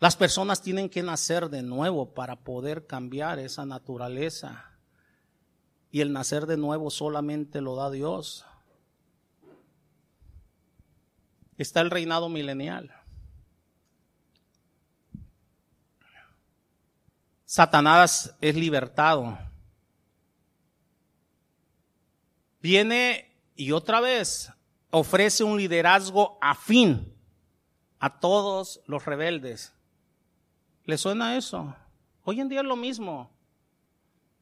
[SPEAKER 1] Las personas tienen que nacer de nuevo para poder cambiar esa naturaleza. Y el nacer de nuevo solamente lo da Dios. Está el reinado milenial. Satanás es libertado viene y otra vez ofrece un liderazgo afín a todos los rebeldes. ¿Le suena eso? Hoy en día es lo mismo.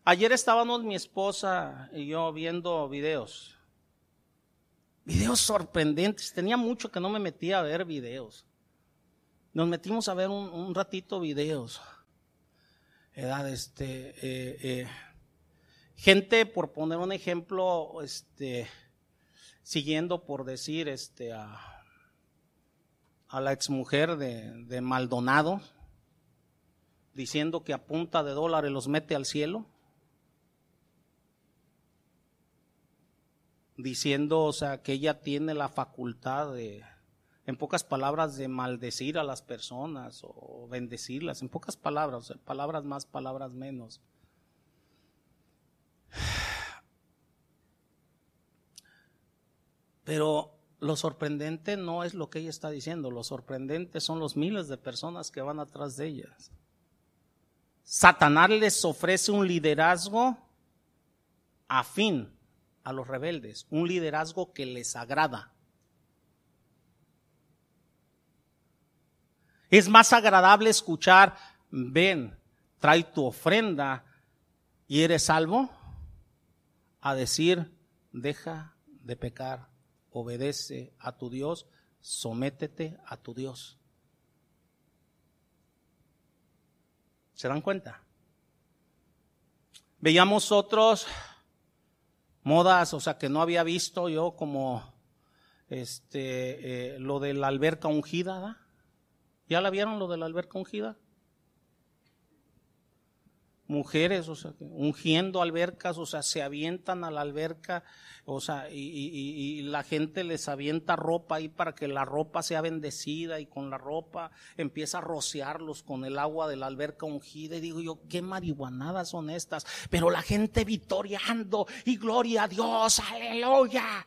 [SPEAKER 1] Ayer estábamos mi esposa y yo viendo videos. Videos sorprendentes. Tenía mucho que no me metía a ver videos. Nos metimos a ver un, ratito videos. Edad, este, eh, eh, Gente, por poner un ejemplo, este, siguiendo por decir este, a, la exmujer de, de Maldonado, diciendo que a punta de dólares los mete al cielo. Diciendo, o sea, que ella tiene la facultad de, en pocas palabras, de maldecir a las personas o bendecirlas, en pocas palabras, palabras más, palabras menos. Pero lo sorprendente no es lo que ella está diciendo, lo sorprendente son los miles de personas que van atrás de ellas. Satanás les ofrece un liderazgo afín a los rebeldes, un liderazgo que les agrada. Es más agradable escuchar, ven, trae tu ofrenda y eres salvo, a decir, deja de pecar obedece a tu Dios, sométete a tu Dios. ¿Se dan cuenta? Veíamos otros modas, o sea, que no había visto yo como este, eh, lo de la alberca ungida. ¿Ya la vieron lo de la alberca ungida? Mujeres, o sea, ungiendo albercas, o sea, se avientan a la alberca, o sea, y, la gente les avienta ropa ahí para que la ropa sea bendecida y con la ropa empieza a rociarlos con el agua de la alberca ungida. Y digo yo, qué marihuanadas son estas, pero la gente vitoriando y gloria a Dios, aleluya.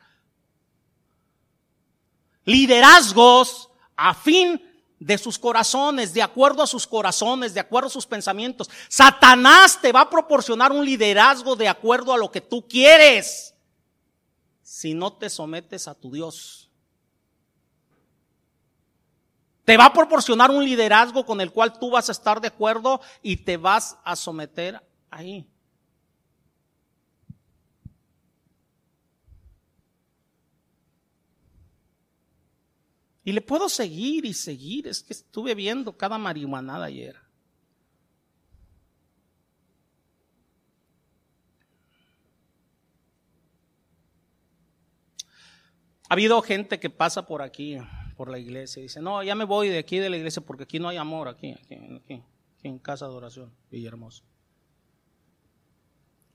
[SPEAKER 1] Liderazgos a fin de sus corazones, de acuerdo a sus corazones, de acuerdo a sus pensamientos. Satanás te va a proporcionar un liderazgo de acuerdo a lo que tú quieres, si no te sometes a tu Dios. Te va a proporcionar un liderazgo con el cual tú vas a estar de acuerdo y te vas a someter ahí. Y le puedo seguir y seguir. Es que estuve viendo cada marihuanada ayer. Ha habido gente que pasa por aquí, por la iglesia, y dice, no, ya me voy de aquí de la iglesia porque aquí no hay amor, aquí, aquí, aquí, aquí en casa de oración, Villahermosa.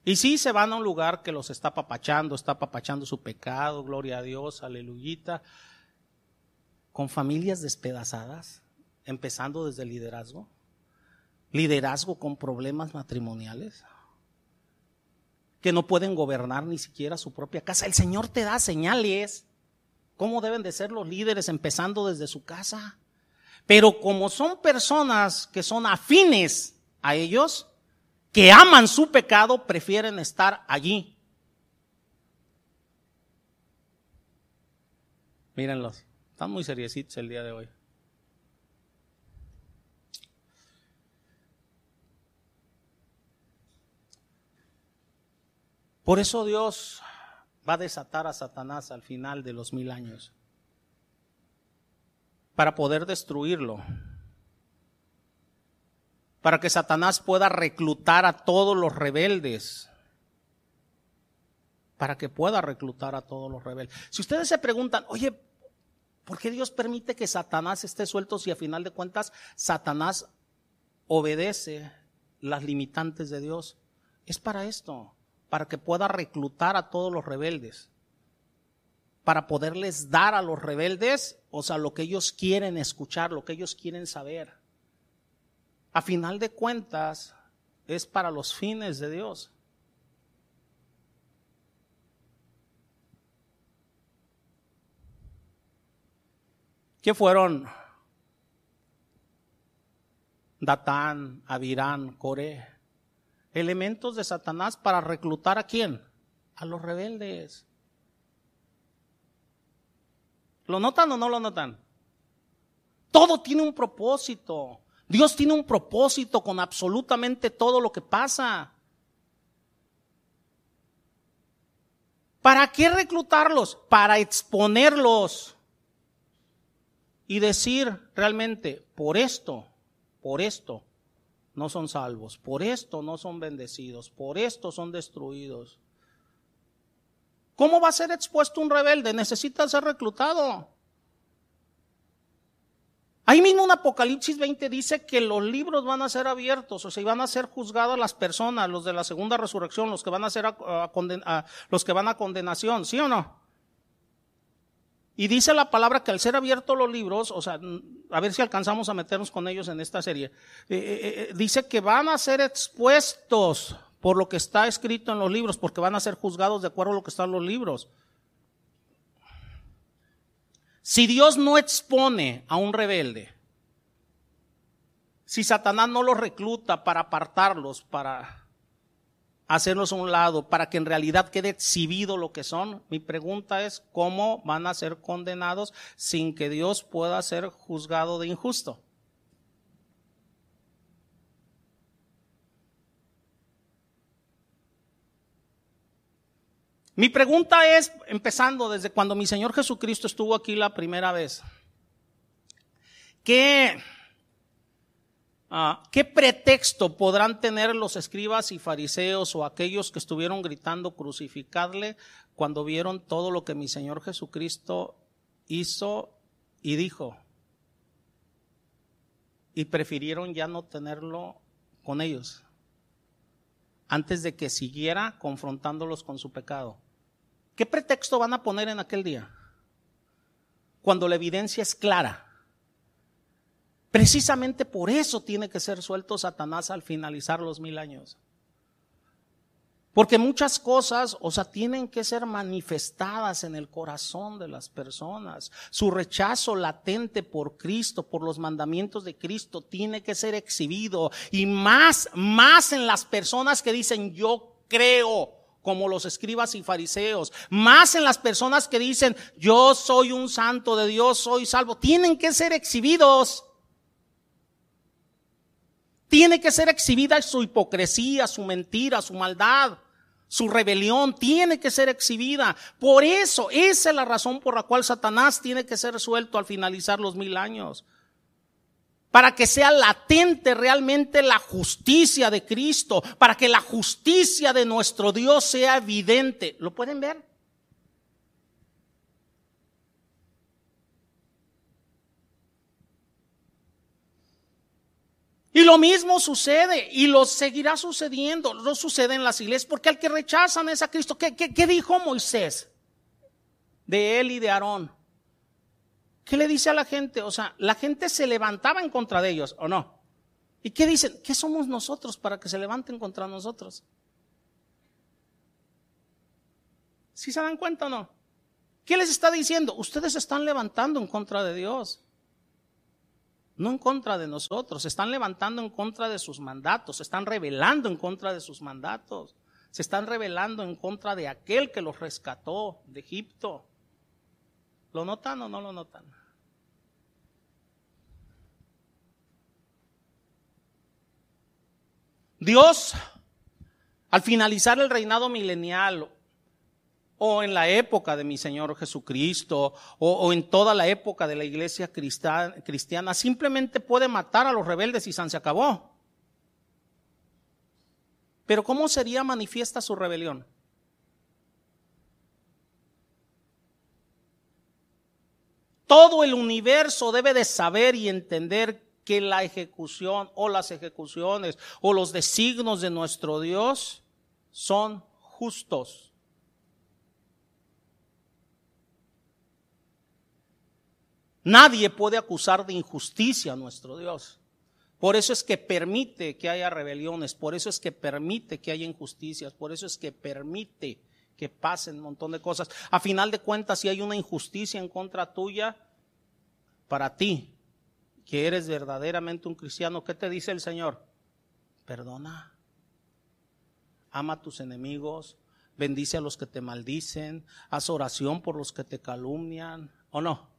[SPEAKER 1] Y sí se van a un lugar que los está papachando, está papachando su pecado, gloria a Dios, aleluyita con familias despedazadas, empezando desde el liderazgo, liderazgo con problemas matrimoniales, que no pueden gobernar ni siquiera su propia casa. El Señor te da señales cómo deben de ser los líderes empezando desde su casa. Pero como son personas que son afines a ellos, que aman su pecado, prefieren estar allí. Mírenlos Están muy seriecitos el día de hoy. Por eso Dios va a desatar a Satanás al final de los mil años, para poder destruirlo, para que Satanás pueda reclutar a todos los rebeldes, para que pueda reclutar a todos los rebeldes. Si ustedes se preguntan, oye, ¿por qué Dios permite que Satanás esté suelto si a final de cuentas Satanás obedece las limitantes de Dios? Es para esto para que pueda reclutar a todos los rebeldes, para poderles dar a los rebeldes, o sea, lo que ellos quieren escuchar, lo que ellos quieren saber. A final de cuentas, es para los fines de Dios. ¿Qué fueron? Datán, Abirán, Coré elementos de Satanás para reclutar a quién? A los rebeldes. ¿Lo notan o no lo notan? Todo tiene un propósito. Dios tiene un propósito con absolutamente todo lo que pasa. ¿Para qué reclutarlos? Para exponerlos y decir realmente, por esto, por esto, no son salvos, por esto no son bendecidos, por esto son destruidos. ¿Cómo va a ser expuesto un rebelde? Necesita ser reclutado. Ahí mismo en Apocalipsis 20 dice que los libros van a ser abiertos, o sea, van a ser juzgados las personas, los de la segunda resurrección, los que van a ser a, los que van a condenación, ¿sí o no? Y dice la palabra que al ser abiertos los libros, o sea, a ver si alcanzamos a meternos con ellos en esta serie, eh, eh, eh, dice que van a ser expuestos por lo que está escrito en los libros, porque van a ser juzgados de acuerdo a lo que está en los libros. Si Dios no expone a un rebelde, si Satanás no los recluta para apartarlos, para hacerlos a un lado para que en realidad quede exhibido lo que son. Mi pregunta es cómo van a ser condenados sin que Dios pueda ser juzgado de injusto. Mi pregunta es, empezando desde cuando mi Señor Jesucristo estuvo aquí la primera vez, ¿qué ¿Qué pretexto podrán tener los escribas y fariseos o aquellos que estuvieron gritando crucificarle cuando vieron todo lo que mi Señor Jesucristo hizo y dijo? Y prefirieron ya no tenerlo con ellos antes de que siguiera confrontándolos con su pecado. ¿Qué pretexto van a poner en aquel día? Cuando la evidencia es clara Precisamente por eso tiene que ser suelto Satanás al finalizar los mil años. Porque muchas cosas, o sea, tienen que ser manifestadas en el corazón de las personas. Su rechazo latente por Cristo, por los mandamientos de Cristo, tiene que ser exhibido. Y más, más en las personas que dicen yo creo, como los escribas y fariseos. Más en las personas que dicen yo soy un santo de Dios, soy salvo. Tienen que ser exhibidos. Tiene que ser exhibida su hipocresía, su mentira, su maldad, su rebelión, tiene que ser exhibida. Por eso, esa es la razón por la cual Satanás tiene que ser suelto al finalizar los mil años. Para que sea latente realmente la justicia de Cristo, para que la justicia de nuestro Dios sea evidente. ¿Lo pueden ver? Y lo mismo sucede y lo seguirá sucediendo. No sucede en las iglesias porque al que rechazan es a Cristo. ¿Qué, qué, dijo Moisés de él y de Aarón? ¿Qué le dice a la gente? O sea, la gente se levantaba en contra de ellos, ¿o no? ¿Y qué dicen? ¿Qué somos nosotros para que se levanten contra nosotros? ¿Sí se dan cuenta o no? ¿Qué les está diciendo? Ustedes se están levantando en contra de Dios no en contra de nosotros, se están levantando en contra de sus mandatos, se están rebelando en contra de sus mandatos, se están rebelando en contra de aquel que los rescató de Egipto. ¿Lo notan o no lo notan? Dios, al finalizar el reinado milenial o en la época de mi Señor Jesucristo, o, en toda la época de la iglesia cristiana, simplemente puede matar a los rebeldes y se acabó. Pero ¿cómo sería manifiesta su rebelión? Todo el universo debe de saber y entender que la ejecución o las ejecuciones o los designos de nuestro Dios son justos. Nadie puede acusar de injusticia a nuestro Dios. Por eso es que permite que haya rebeliones, por eso es que permite que haya injusticias, por eso es que permite que pasen un montón de cosas. A final de cuentas, si hay una injusticia en contra tuya, para ti, que eres verdaderamente un cristiano, ¿qué te dice el Señor? Perdona. Ama a tus enemigos, bendice a los que te maldicen, haz oración por los que te calumnian, ¿o no?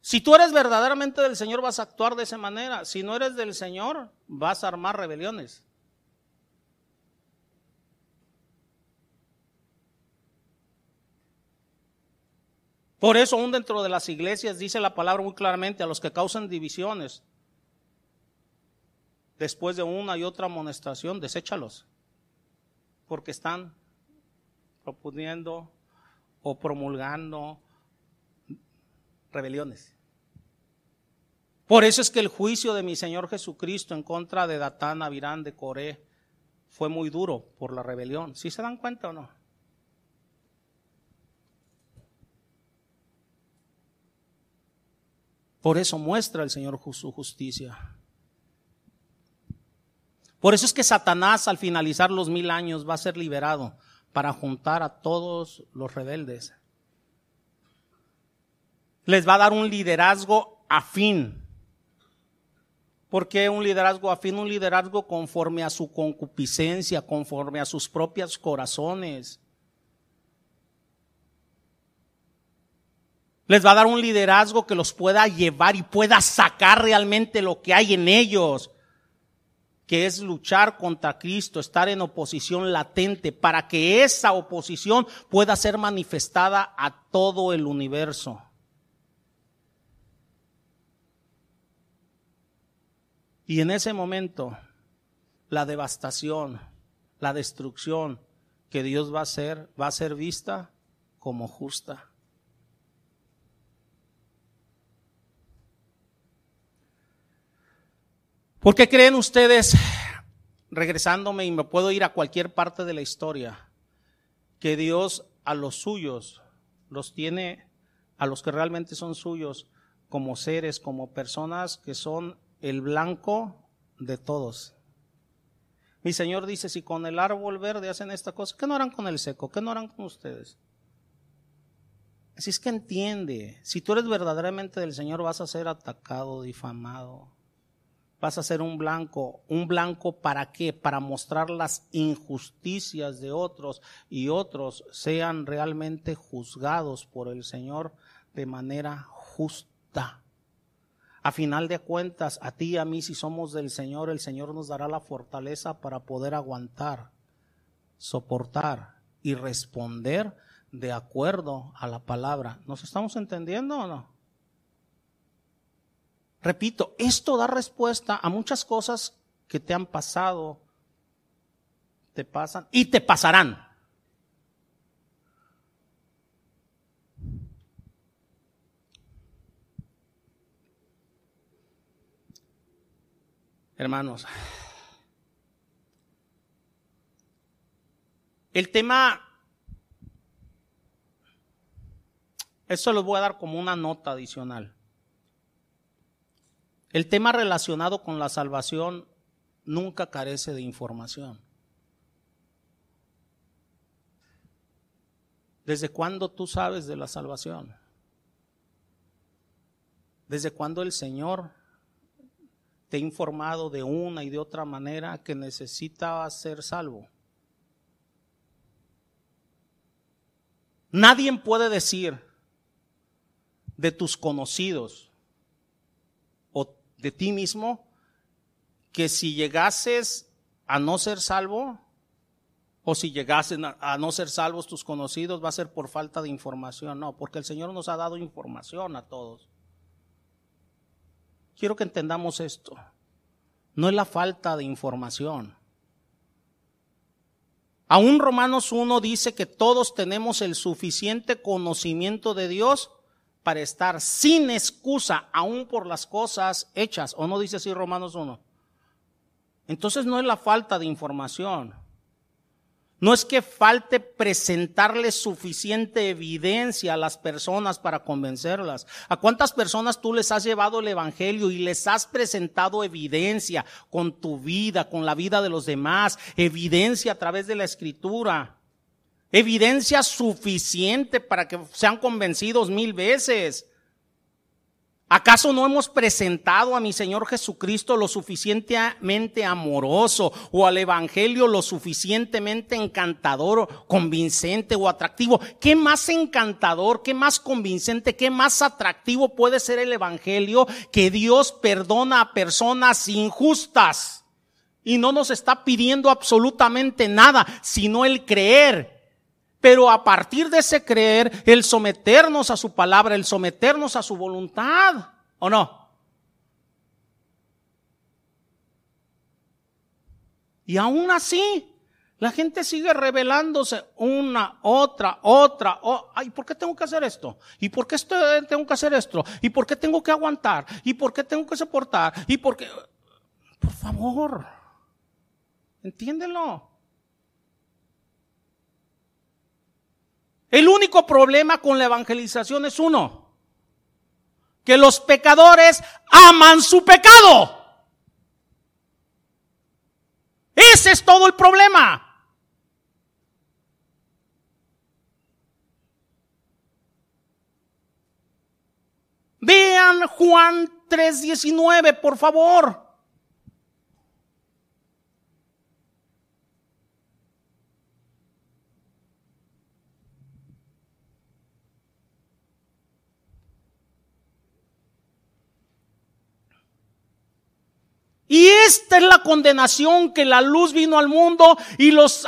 [SPEAKER 1] Si tú eres verdaderamente del Señor, vas a actuar de esa manera. Si no eres del Señor, vas a armar rebeliones. Por eso, aún dentro de las iglesias, dice la palabra muy claramente a los que causan divisiones, después de una y otra amonestación, deséchalos, porque están proponiendo o promulgando rebeliones. Por eso es que el juicio de mi Señor Jesucristo en contra de Datán, Avirán, de Coré, fue muy duro por la rebelión. ¿Sí se dan cuenta o no? Por eso muestra el Señor su justicia. Por eso es que Satanás al finalizar los mil años va a ser liberado para juntar a todos los rebeldes les va a dar un liderazgo afín. ¿Por qué un liderazgo afín? Un liderazgo conforme a su concupiscencia, conforme a sus propios corazones. Les va a dar un liderazgo que los pueda llevar y pueda sacar realmente lo que hay en ellos, que es luchar contra Cristo, estar en oposición latente, para que esa oposición pueda ser manifestada a todo el universo. Y en ese momento, la devastación, la destrucción que Dios va a hacer, va a ser vista como justa. ¿Por qué creen ustedes, regresándome y me puedo ir a cualquier parte de la historia, que Dios a los suyos los tiene, a los que realmente son suyos, como seres, como personas que son el blanco de todos. Mi Señor dice, si con el árbol verde hacen esta cosa, ¿qué no harán con el seco? ¿Qué no harán con ustedes? Así es que entiende, si tú eres verdaderamente del Señor vas a ser atacado, difamado, vas a ser un blanco. ¿Un blanco para qué? Para mostrar las injusticias de otros y otros sean realmente juzgados por el Señor de manera justa. A final de cuentas, a ti y a mí, si somos del Señor, el Señor nos dará la fortaleza para poder aguantar, soportar y responder de acuerdo a la palabra. ¿Nos estamos entendiendo o no? Repito, esto da respuesta a muchas cosas que te han pasado, te pasan y te pasarán. Hermanos, el tema, eso les voy a dar como una nota adicional. El tema relacionado con la salvación nunca carece de información. ¿Desde cuándo tú sabes de la salvación? ¿Desde cuándo el Señor te he informado de una y de otra manera que necesita ser salvo. Nadie puede decir de tus conocidos o de ti mismo, que si llegases a no ser salvo, o si llegasen a, no ser salvos tus conocidos, va a ser por falta de información. No, porque el Señor nos ha dado información a todos. Quiero que entendamos esto. No es la falta de información. Aún Romanos 1 dice que todos tenemos el suficiente conocimiento de Dios para estar sin excusa, aún por las cosas hechas. ¿O no dice así Romanos 1? Entonces no es la falta de información. No es que falte presentarle suficiente evidencia a las personas para convencerlas. ¿A cuántas personas tú les has llevado el Evangelio y les has presentado evidencia con tu vida, con la vida de los demás? Evidencia a través de la escritura. Evidencia suficiente para que sean convencidos mil veces. ¿Acaso no hemos presentado a mi Señor Jesucristo lo suficientemente amoroso o al Evangelio lo suficientemente encantador, convincente o atractivo? ¿Qué más encantador, qué más convincente, qué más atractivo puede ser el Evangelio que Dios perdona a personas injustas? Y no nos está pidiendo absolutamente nada, sino el creer pero a partir de ese creer, el someternos a su palabra, el someternos a su voluntad, ¿o no? Y aún así, la gente sigue revelándose una, otra, otra. Ay, ¿por qué tengo que hacer esto? ¿Y por qué tengo que hacer esto? ¿Y por qué tengo que aguantar? ¿Y por qué tengo que soportar? ¿Y por qué? Por favor, entiéndelo. El único problema con la evangelización es uno, que los pecadores aman su pecado. Ese es todo el problema. Vean Juan 3:19, por favor. Y esta es la condenación que la luz vino al mundo y los,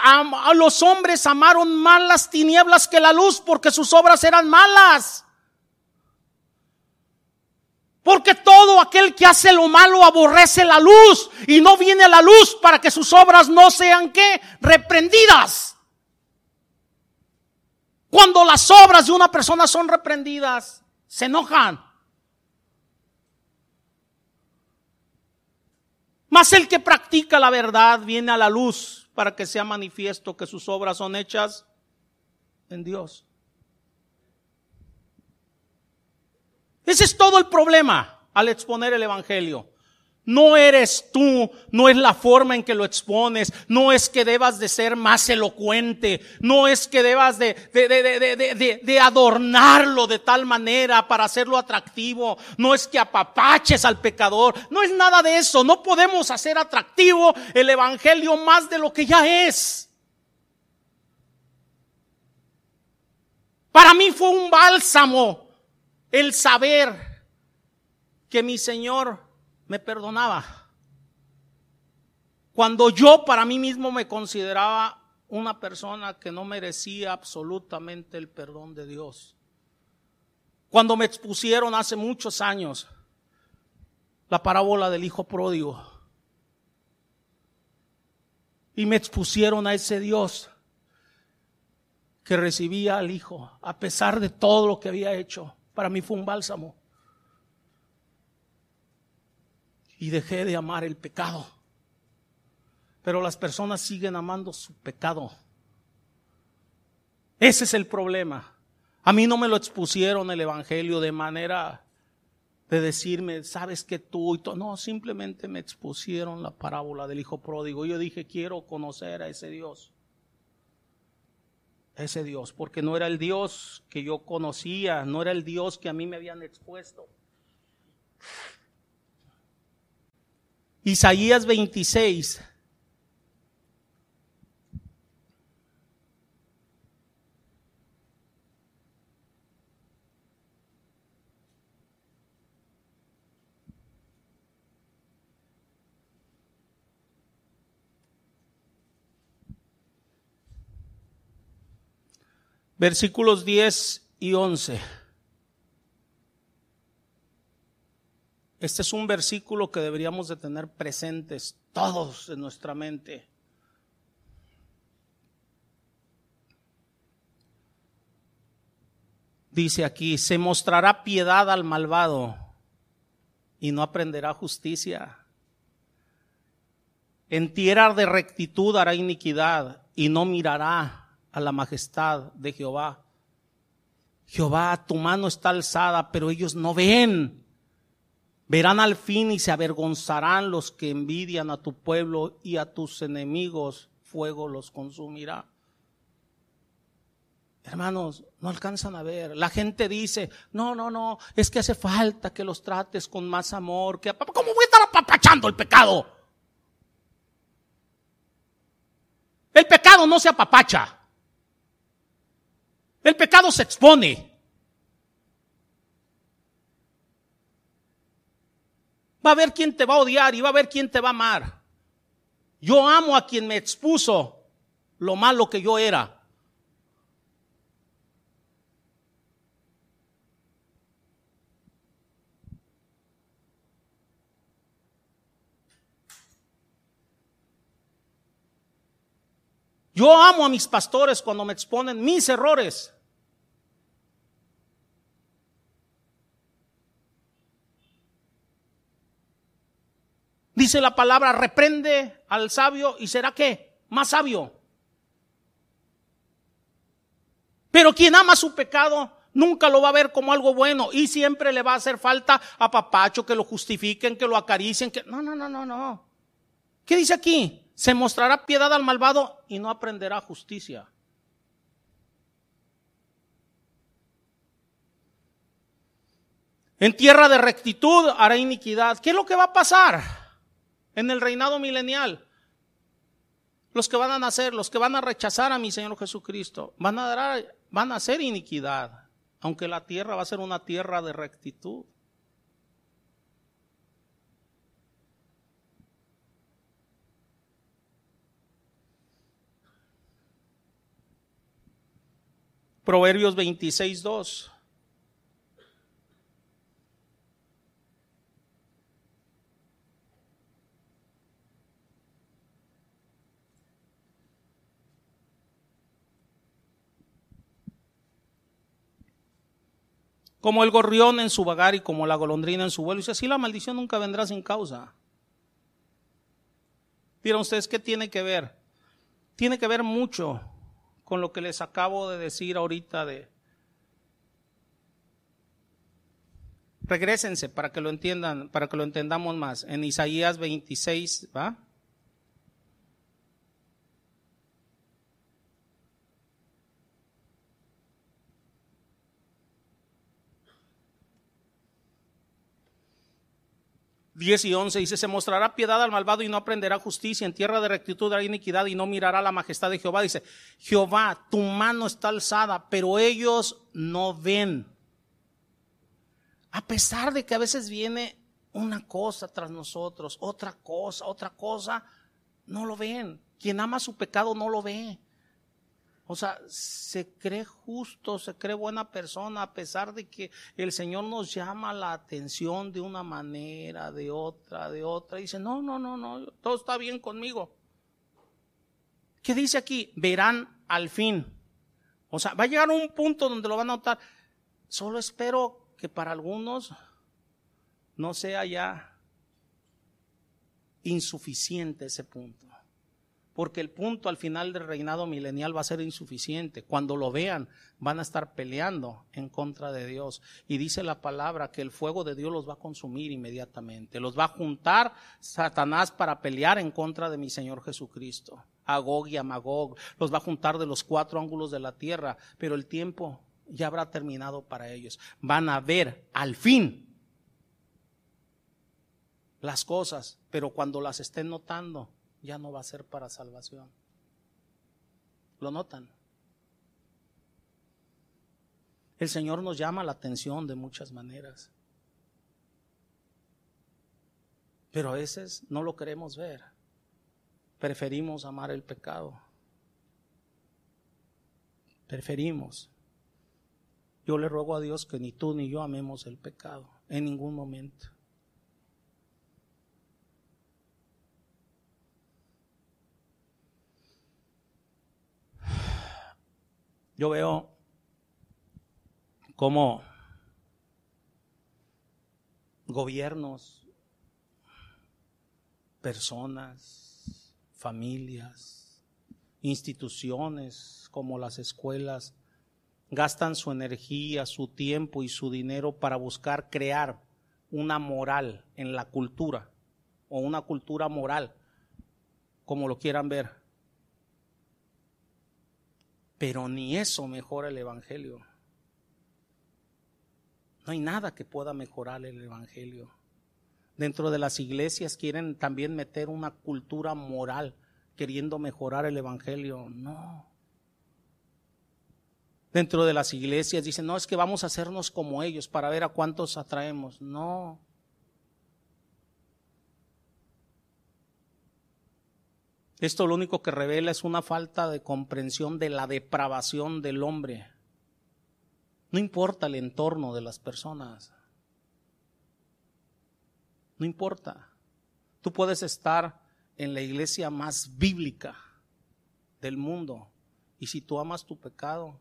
[SPEAKER 1] los hombres amaron más las tinieblas que la luz porque sus obras eran malas. Porque todo aquel que hace lo malo aborrece la luz y no viene a la luz para que sus obras no sean qué? Reprendidas. Cuando las obras de una persona son reprendidas, se enojan. Mas el que practica la verdad viene a la luz para que sea manifiesto que sus obras son hechas en Dios. Ese es todo el problema al exponer el Evangelio. No eres tú, no es la forma en que lo expones, no es que debas de ser más elocuente, no es que debas de, de, de, adornarlo de tal manera para hacerlo atractivo, no es que apapaches al pecador, no es nada de eso, no podemos hacer atractivo el Evangelio más de lo que ya es. Para mí fue un bálsamo el saber que mi Señor me perdonaba. Cuando yo para mí mismo me consideraba una persona que no merecía absolutamente el perdón de Dios. Cuando me expusieron hace muchos años la parábola del hijo pródigo y me expusieron a ese Dios que recibía al hijo a pesar de todo lo que había hecho. Para mí fue un bálsamo. Y dejé de amar el pecado. Pero las personas siguen amando su pecado. Ese es el problema. A mí no me lo expusieron el Evangelio de manera de decirme, sabes que tú y todo. No, simplemente me expusieron la parábola del Hijo Pródigo. Yo dije, quiero conocer a ese Dios. Ese Dios, porque no era el Dios que yo conocía, no era el Dios que a mí me habían expuesto. Isaías 26. Versículos 10 y 11. Este es un versículo que deberíamos de tener presentes todos en nuestra mente. Dice aquí, se mostrará piedad al malvado y no aprenderá justicia. En tierra de rectitud hará iniquidad y no mirará a la majestad de Jehová. Jehová, tu mano está alzada, pero ellos no ven. Verán al fin y se avergonzarán los que envidian a tu pueblo y a tus enemigos fuego los consumirá. Hermanos, no alcanzan a ver. La gente dice, no, no, no, es que hace falta que los trates con más amor. Que, ¿Cómo voy a estar apapachando el pecado? El pecado no se apapacha. El pecado se expone. Va a haber quien te va a odiar y va a haber quien te va a amar. Yo amo a quien me expuso lo malo que yo era. Yo amo a mis pastores cuando me exponen mis errores. Dice la palabra, reprende al sabio y será qué? Más sabio. Pero quien ama su pecado nunca lo va a ver como algo bueno y siempre le va a hacer falta a papacho que lo justifiquen, que lo acaricien, que no, no, no, no, no. ¿Qué dice aquí? Se mostrará piedad al malvado y no aprenderá justicia. En tierra de rectitud hará iniquidad. ¿Qué es lo que va a pasar en el reinado milenial? Los que van a nacer, los que van a rechazar a mi Señor Jesucristo, van a, dar, van a hacer iniquidad, aunque la tierra va a ser una tierra de rectitud. Proverbios 26, 2. Como el gorrión en su vagar y como la golondrina en su vuelo. Y dice, así la maldición nunca vendrá sin causa. Dirán ustedes, ¿qué tiene que ver? Tiene que ver mucho con lo que les acabo de decir ahorita de... Regrésense para que lo entiendan, para que lo entendamos más. En Isaías 26, ¿va? 10 y 11 dice, se mostrará piedad al malvado y no aprenderá justicia, en tierra de rectitud hará iniquidad y no mirará la majestad de Jehová. Dice, Jehová, tu mano está alzada, pero ellos no ven. A pesar de que a veces viene una cosa tras nosotros, otra cosa, otra cosa, no lo ven. Quien ama su pecado no lo ve. O sea, se cree justo, se cree buena persona, a pesar de que el Señor nos llama la atención de una manera, de otra, de otra. dice, no, no, no, no, todo está bien conmigo. ¿Qué dice aquí? Verán al fin. O sea, va a llegar un punto donde lo van a notar. Solo espero que para algunos no sea ya insuficiente ese punto porque el punto al final del reinado milenial va a ser insuficiente. Cuando lo vean, van a estar peleando en contra de Dios. Y dice la palabra que el fuego de Dios los va a consumir inmediatamente. Los va a juntar Satanás para pelear en contra de mi Señor Jesucristo. Agog y Amagog. Los va a juntar de los cuatro ángulos de la tierra. Pero el tiempo ya habrá terminado para ellos. Van a ver al fin las cosas, pero cuando las estén notando, ya no va a ser para salvación. ¿Lo notan? El Señor nos llama la atención de muchas maneras. Pero a veces no lo queremos ver. Preferimos amar el pecado. Preferimos. Yo le ruego a Dios que ni tú ni yo amemos el pecado en ningún momento. Yo veo cómo gobiernos, personas, familias, instituciones como las escuelas, gastan su energía, su tiempo y su dinero para buscar crear una moral en la cultura o una cultura moral, como lo quieran ver. Pero ni eso mejora el Evangelio. No hay nada que pueda mejorar el Evangelio. Dentro de las iglesias quieren también meter una cultura moral queriendo mejorar el Evangelio. No. Dentro de las iglesias dicen, no, es que vamos a hacernos como ellos para ver a cuántos atraemos. No. Esto lo único que revela es una falta de comprensión de la depravación del hombre. No importa el entorno de las personas. No importa. Tú puedes estar en la iglesia más bíblica del mundo y si tú amas tu pecado,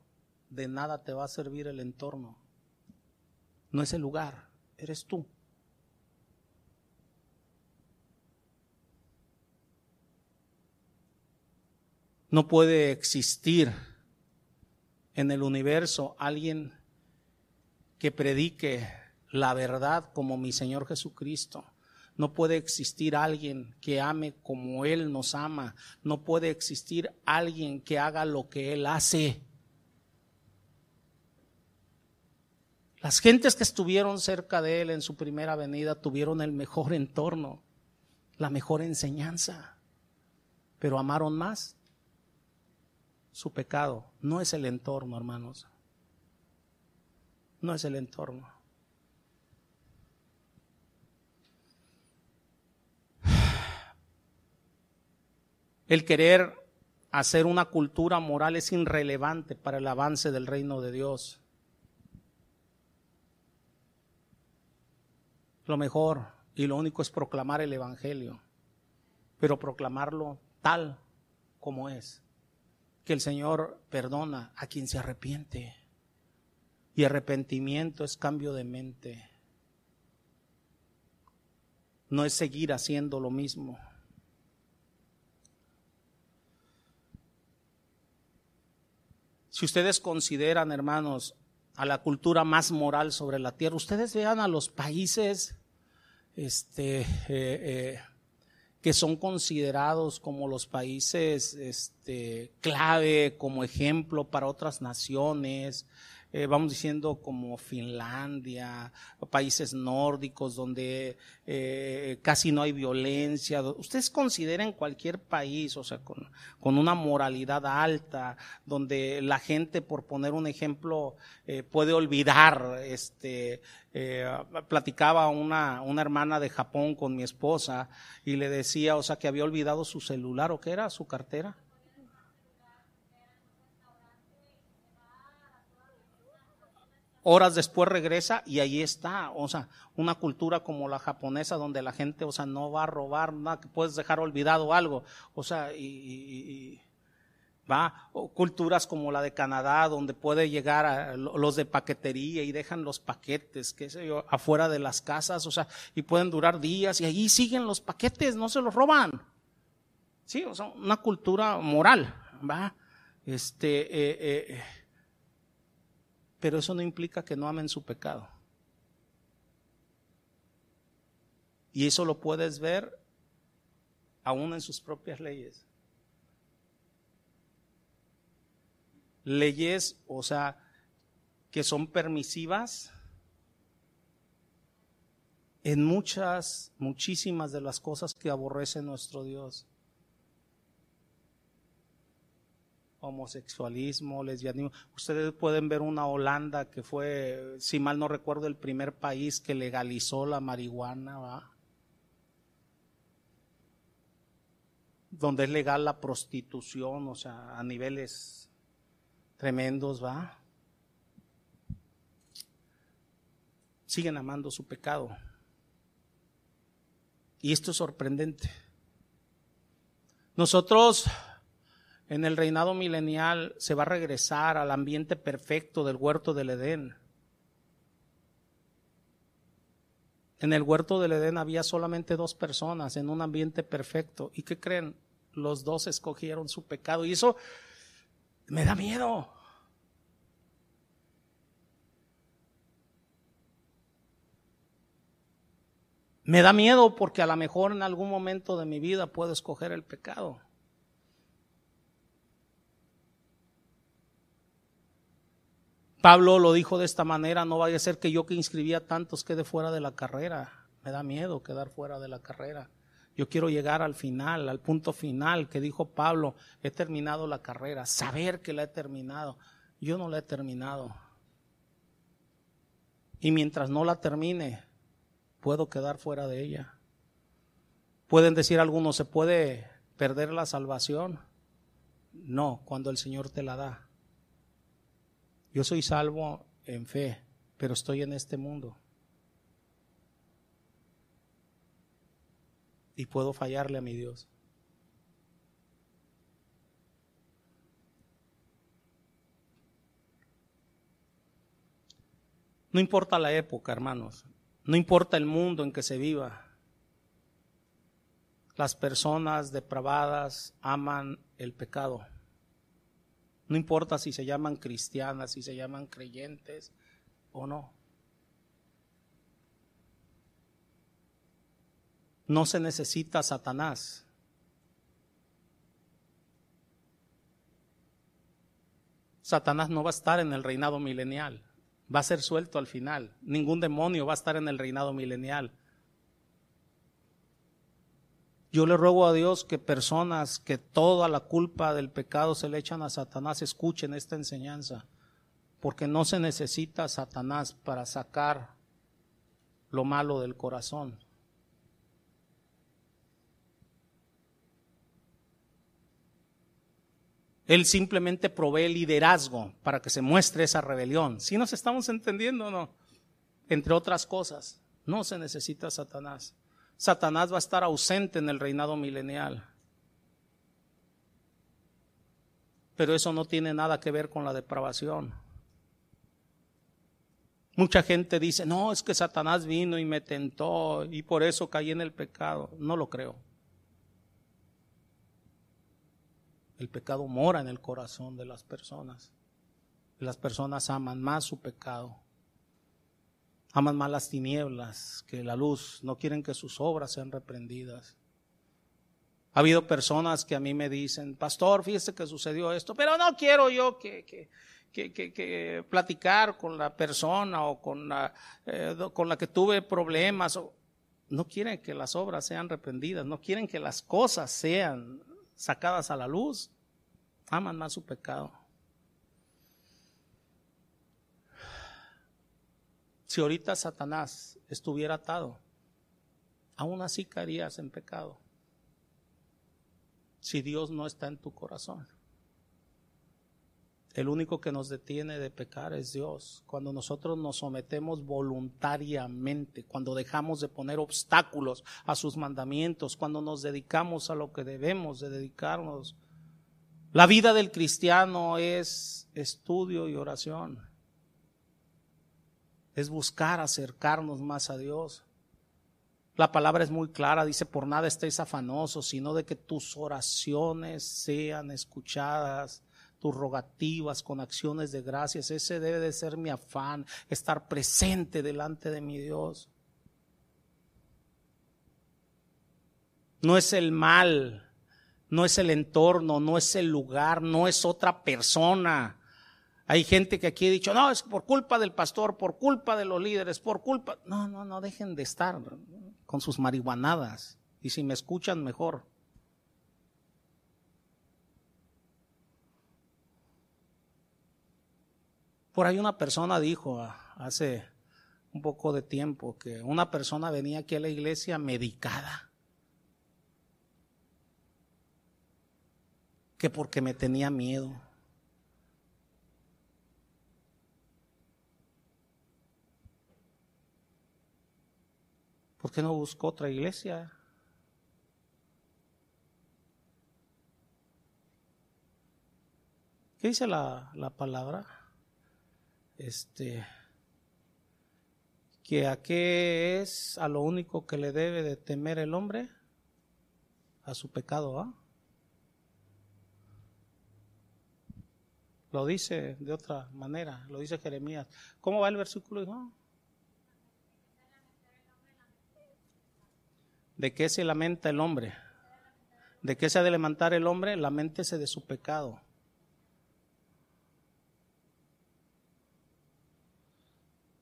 [SPEAKER 1] de nada te va a servir el entorno. No es el lugar, eres tú. No puede existir en el universo alguien que predique la verdad como mi Señor Jesucristo. No puede existir alguien que ame como Él nos ama. No puede existir alguien que haga lo que Él hace. Las gentes que estuvieron cerca de Él en su primera venida tuvieron el mejor entorno, la mejor enseñanza, pero amaron más su pecado. No es el entorno, hermanos no es el entorno. El querer hacer una cultura moral es irrelevante para el avance del reino de Dios. Lo mejor y lo único es proclamar el Evangelio, pero proclamarlo tal como es, que el Señor perdona a quien se arrepiente. Y arrepentimiento es cambio de mente. No es seguir haciendo lo mismo. Si ustedes consideran, hermanos, a la cultura más moral sobre la tierra, ustedes vean a los países este, eh, eh, que son considerados como los países este, clave, como ejemplo para otras naciones, eh, vamos diciendo como Finlandia, países nórdicos donde eh, casi no hay violencia. Ustedes consideren cualquier país, o sea, con, con una moralidad alta, donde la gente, por poner un ejemplo, eh, puede olvidar, este, platicaba una, una hermana de Japón con mi esposa y le decía, o sea, que había olvidado su celular o qué era, su cartera horas después regresa y ahí está, o sea, una cultura como la japonesa donde la gente, o sea, no va a robar nada, que puedes dejar olvidado algo, o sea, y, va, culturas como la de Canadá donde puede llegar a los de paquetería y dejan los paquetes, qué sé yo, afuera de las casas, o sea, y pueden durar días y ahí siguen los paquetes, no se los roban. Sí, o sea, una cultura moral, va, este, eh, eh, pero eso no implica que no amen su pecado. Y eso lo puedes ver aún en sus propias leyes. Leyes, o sea, que son permisivas en muchas, muchísimas de las cosas que aborrece nuestro Dios. Homosexualismo, lesbianismo. Ustedes pueden ver una Holanda que fue, si mal no recuerdo, el primer país que legalizó la marihuana, ¿va? donde es legal la prostitución, o sea, a niveles Tremendos, va. Siguen amando su pecado. Y esto es sorprendente. Nosotros en el reinado milenial se va a regresar al ambiente perfecto del huerto del Edén. En el huerto del Edén había solamente dos personas en un ambiente perfecto. ¿Y qué creen? Los dos escogieron su pecado. Y eso me da miedo. Me da miedo porque a lo mejor en algún momento de mi vida puedo escoger el pecado. Pablo lo dijo de esta manera, no vaya a ser que yo que inscribía tantos quede fuera de la carrera. Me da miedo quedar fuera de la carrera. Yo quiero llegar al final, al punto final que dijo Pablo, he terminado la carrera, saber que la he terminado. Yo no la he terminado. Y mientras no la termine, puedo quedar fuera de ella. Pueden decir algunos, ¿se puede perder la salvación? No, cuando el Señor te la da. Yo soy salvo en fe, pero estoy en este mundo. Y puedo fallarle a mi Dios. No importa la época, hermanos. No importa el mundo en que se viva. Las personas depravadas aman el pecado. No importa si se llaman cristianas, si se llaman creyentes o no. No se necesita Satanás. Satanás no va a estar en el reinado milenial va a ser suelto al final. Ningún demonio va a estar en el reinado milenial. Yo le ruego a Dios que personas que toda la culpa del pecado se le echan a Satanás escuchen esta enseñanza, porque no se necesita Satanás para sacar lo malo del corazón. Él simplemente provee liderazgo para que se muestre esa rebelión. Si nos estamos entendiendo o no? Entre otras cosas, no se necesita Satanás. Satanás va a estar ausente en el reinado milenial. Pero eso no tiene nada que ver con la depravación. Mucha gente dice, no, es que Satanás vino y me tentó y por eso caí en el pecado. No lo creo. El pecado mora en el corazón de las personas. Las personas aman más su pecado. Aman más las tinieblas que la luz. No quieren que sus obras sean reprendidas. Ha habido personas que a mí me dicen, pastor, fíjese que sucedió esto, pero no quiero yo que, que, que, que platicar con la persona o con la, eh, con la que tuve problemas. no quieren que las obras sean reprendidas, no quieren que las cosas sean sacadas a la luz, aman más su pecado. Si ahorita Satanás estuviera atado, aún así caerías en pecado. Si Dios no está en tu corazón. El único que nos detiene de pecar es Dios. Cuando nosotros nos sometemos voluntariamente, cuando dejamos de poner obstáculos a sus mandamientos, cuando nos dedicamos a lo que debemos de dedicarnos. La vida del cristiano es estudio y oración. Es buscar acercarnos más a Dios. La palabra es muy clara, dice, por nada estéis afanosos, sino de que tus oraciones sean escuchadas tus rogativas con acciones de gracias. Ese debe de ser mi afán, estar presente delante de mi Dios. No es el mal, no es el entorno, no es el lugar, no es otra persona. Hay gente que aquí ha dicho, no, es por culpa del pastor, por culpa de los líderes, por culpa... No, no, no dejen de estar con sus marihuanadas. Y si me escuchan, mejor. Por ahí una persona dijo ah, hace un poco de tiempo que una persona venía aquí a la iglesia medicada. Que porque me tenía miedo. ¿Por qué no buscó otra iglesia? ¿Qué dice la, la palabra? Este, que a qué es a lo único que le debe de temer el hombre, a su pecado, ¿ah? Lo dice de otra manera, lo dice Jeremías. ¿Cómo va el versículo? ¿De qué se lamenta el hombre? ¿De qué se ha de lamentar el hombre? Lamentese de su pecado.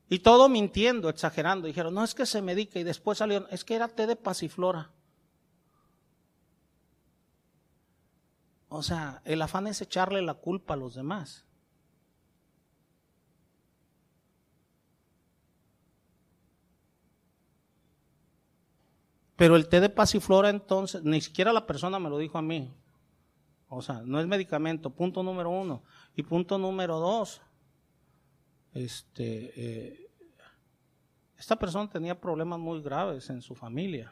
[SPEAKER 1] Y todo mintiendo, exagerando. Dijeron, no es que se medica. Y después salieron, es que era té de pasiflora. O sea, el afán es echarle la culpa a los demás. Pero el té de pasiflora entonces, ni siquiera la persona me lo dijo a mí. O sea, no es medicamento, punto número uno. Y punto número dos, este, eh, esta persona tenía problemas muy graves en su familia.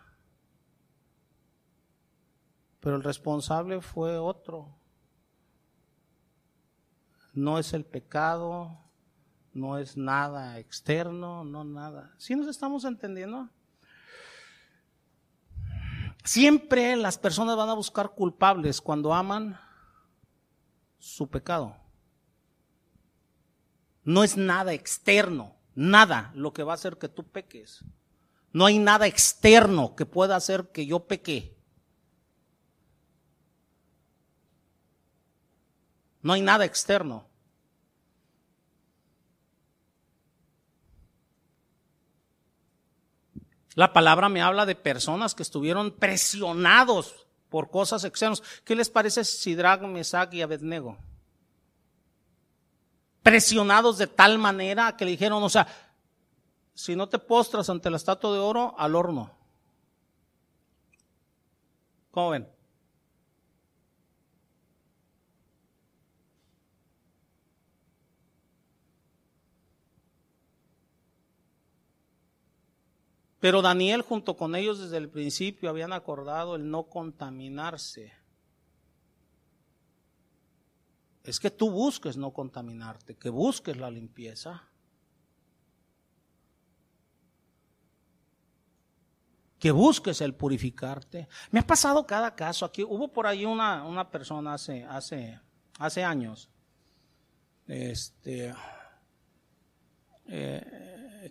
[SPEAKER 1] Pero el responsable fue otro. No es el pecado, no es nada externo, no nada. ¿Sí nos estamos entendiendo? Siempre las personas van a buscar culpables cuando aman su pecado. No es nada externo, nada lo que va a hacer que tú peques. No hay nada externo que pueda hacer que yo peque. No hay nada externo. La palabra me habla de personas que estuvieron presionados por cosas externas. ¿Qué les parece Sidrag, Mesach y Abednego? presionados de tal manera que le dijeron, o sea, si no te postras ante la estatua de oro, al horno. ¿Cómo ven? Pero Daniel junto con ellos desde el principio habían acordado el no contaminarse. es que tú busques no contaminarte, que busques la limpieza. Que busques el purificarte. Me ha pasado cada caso aquí. Hubo por ahí una, una persona hace, hace, hace años. Este, eh,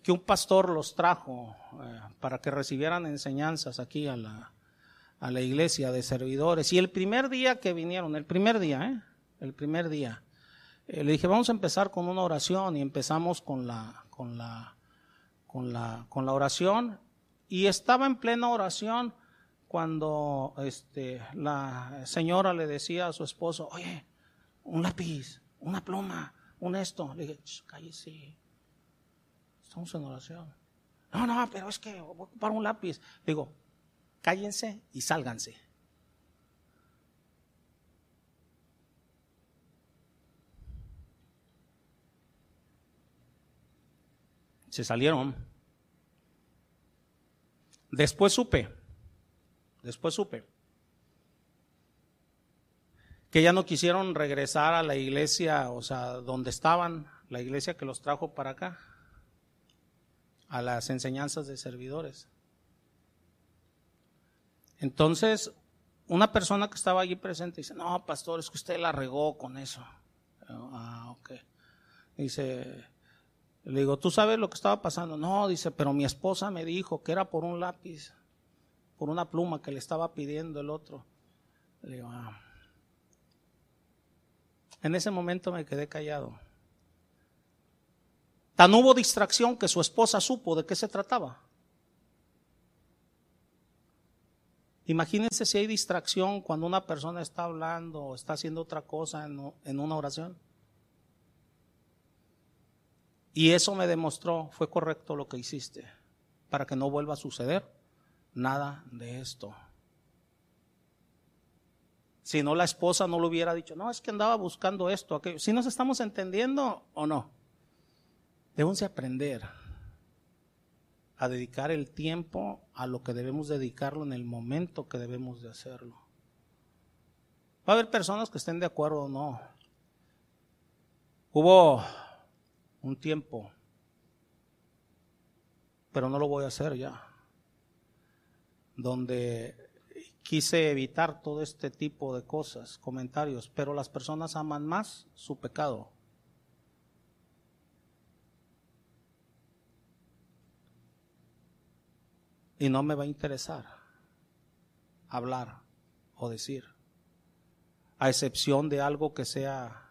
[SPEAKER 1] que un pastor los trajo eh, para que recibieran enseñanzas aquí a la, a la iglesia de servidores. Y el primer día que vinieron, el primer día, ¿eh? el primer día. Eh, le dije, vamos a empezar con una oración y empezamos con la, con la, con la, con la oración. Y estaba en plena oración cuando este, la señora le decía a su esposo, oye, un lápiz, una pluma, un esto. Le dije, cállese, estamos en oración. No, no, pero es que voy a ocupar un lápiz. Digo, cállense y sálganse. Se salieron. Después supe, después supe, que ya no quisieron regresar a la iglesia, o sea, donde estaban, la iglesia que los trajo para acá, a las enseñanzas de servidores. Entonces, una persona que estaba allí presente dice, no, pastor, es que usted la regó con eso. Ah, ok. Dice, le digo, ¿tú sabes lo que estaba pasando? No, dice, pero mi esposa me dijo que era por un lápiz, por una pluma que le estaba pidiendo el otro. Le digo, ah. En ese momento me quedé callado. Tan hubo distracción que su esposa supo de qué se trataba. Imagínense si hay distracción cuando una persona está hablando o está haciendo otra cosa en una oración. Y eso me demostró, fue correcto lo que hiciste, para que no vuelva a suceder nada de esto. Si no, la esposa no lo hubiera dicho, no, es que andaba buscando esto, aquello. Si nos estamos entendiendo o no, debemos aprender. a dedicar el tiempo a lo que debemos dedicarlo en el momento que debemos de hacerlo. Va a haber personas que estén de acuerdo o no. Hubo un tiempo, pero no lo voy a hacer ya, donde quise evitar todo este tipo de cosas, comentarios, pero las personas aman más su pecado y no me va a interesar hablar o decir, a excepción de algo que sea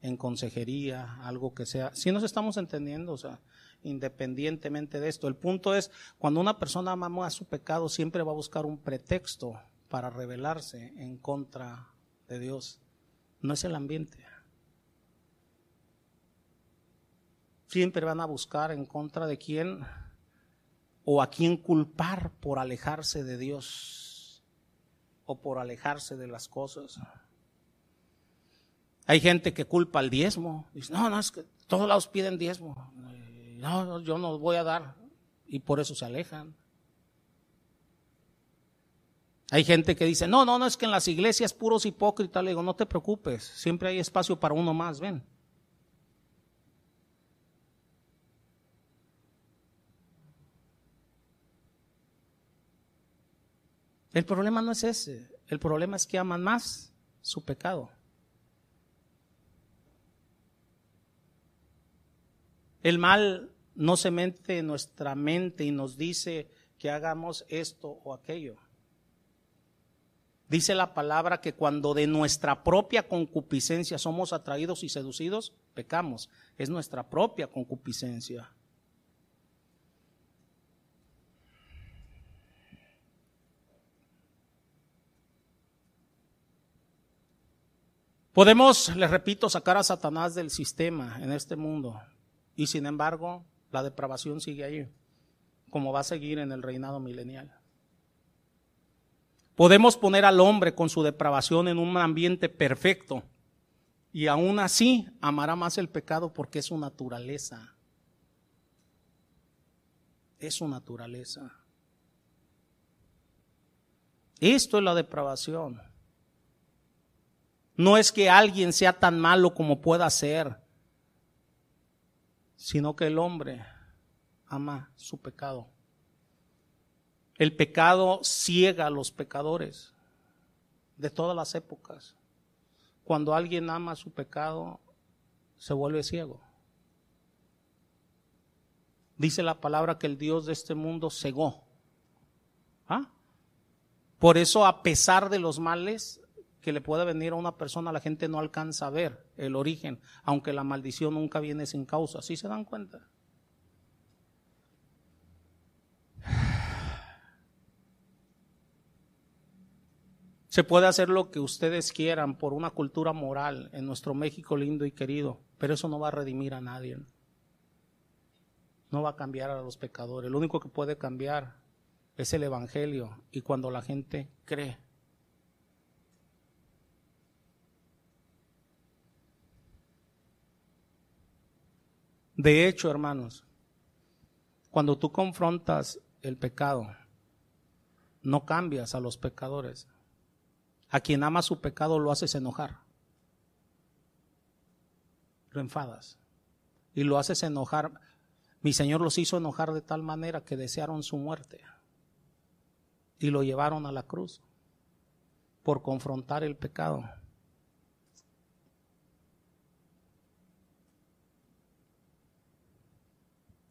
[SPEAKER 1] en consejería, algo que sea, si nos estamos entendiendo, o sea, independientemente de esto, el punto es, cuando una persona ama a su pecado, siempre va a buscar un pretexto para rebelarse en contra de Dios, no es el ambiente. Siempre van a buscar en contra de quién o a quién culpar por alejarse de Dios o por alejarse de las cosas. Hay gente que culpa al diezmo. Dice, no, no, es que todos lados piden diezmo. No, yo no voy a dar. Y por eso se alejan. Hay gente que dice, no, no, no, es que en las iglesias puros hipócritas. Le digo, no te preocupes, siempre hay espacio para uno más, ven. El problema no es ese, el problema es que aman más su pecado. El mal no se mete en nuestra mente y nos dice que hagamos esto o aquello. Dice la palabra que cuando de nuestra propia concupiscencia somos atraídos y seducidos, pecamos. Es nuestra propia concupiscencia. Podemos, les repito, sacar a Satanás del sistema en este mundo y sin embargo la depravación sigue ahí, como va a seguir en el reinado milenial. Podemos poner al hombre con su depravación en un ambiente perfecto y aún así amará más el pecado porque es su naturaleza. Es su naturaleza. Esto es la depravación. No es que alguien sea tan malo como pueda ser, sino que el hombre ama su pecado. El pecado ciega a los pecadores de todas las épocas. Cuando alguien ama su pecado, se vuelve ciego. Dice la palabra que el Dios de este mundo cegó. ¿Ah? Por eso, a pesar de los males, que le pueda venir a una persona, la gente no alcanza a ver el origen, aunque la maldición nunca viene sin causa. ¿Sí se dan cuenta? [sighs] Se puede hacer lo que ustedes quieran por una cultura moral en nuestro México lindo y querido, pero eso no va a redimir a nadie. No va a cambiar a los pecadores. Lo único que puede cambiar es el Evangelio y cuando la gente cree De hecho, hermanos, cuando tú confrontas el pecado, no cambias a los pecadores. A quien ama su pecado lo haces enojar. Lo enfadas. Y lo haces enojar. Mi Señor los hizo enojar de tal manera que desearon su muerte. Y lo llevaron a la cruz por confrontar el pecado.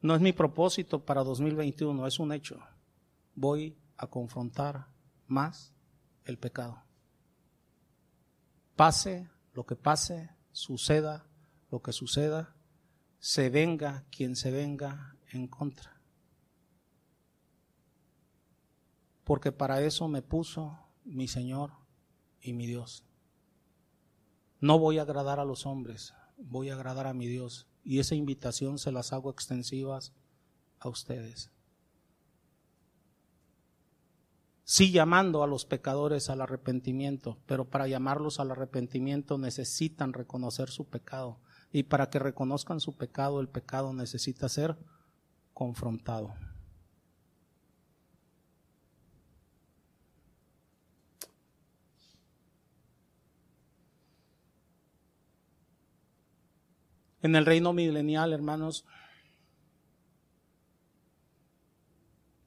[SPEAKER 1] No es mi propósito para 2021, es un hecho. Voy a confrontar más el pecado. Pase lo que pase, suceda lo que suceda, se venga quien se venga en contra. Porque para eso me puso mi Señor y mi Dios. No voy a agradar a los hombres, voy a agradar a mi Dios y esa invitación se las hago extensivas a ustedes. Sí llamando a los pecadores al arrepentimiento, pero para llamarlos al arrepentimiento necesitan reconocer su pecado. Y para que reconozcan su pecado, el pecado necesita ser confrontado. En el reino milenial, hermanos,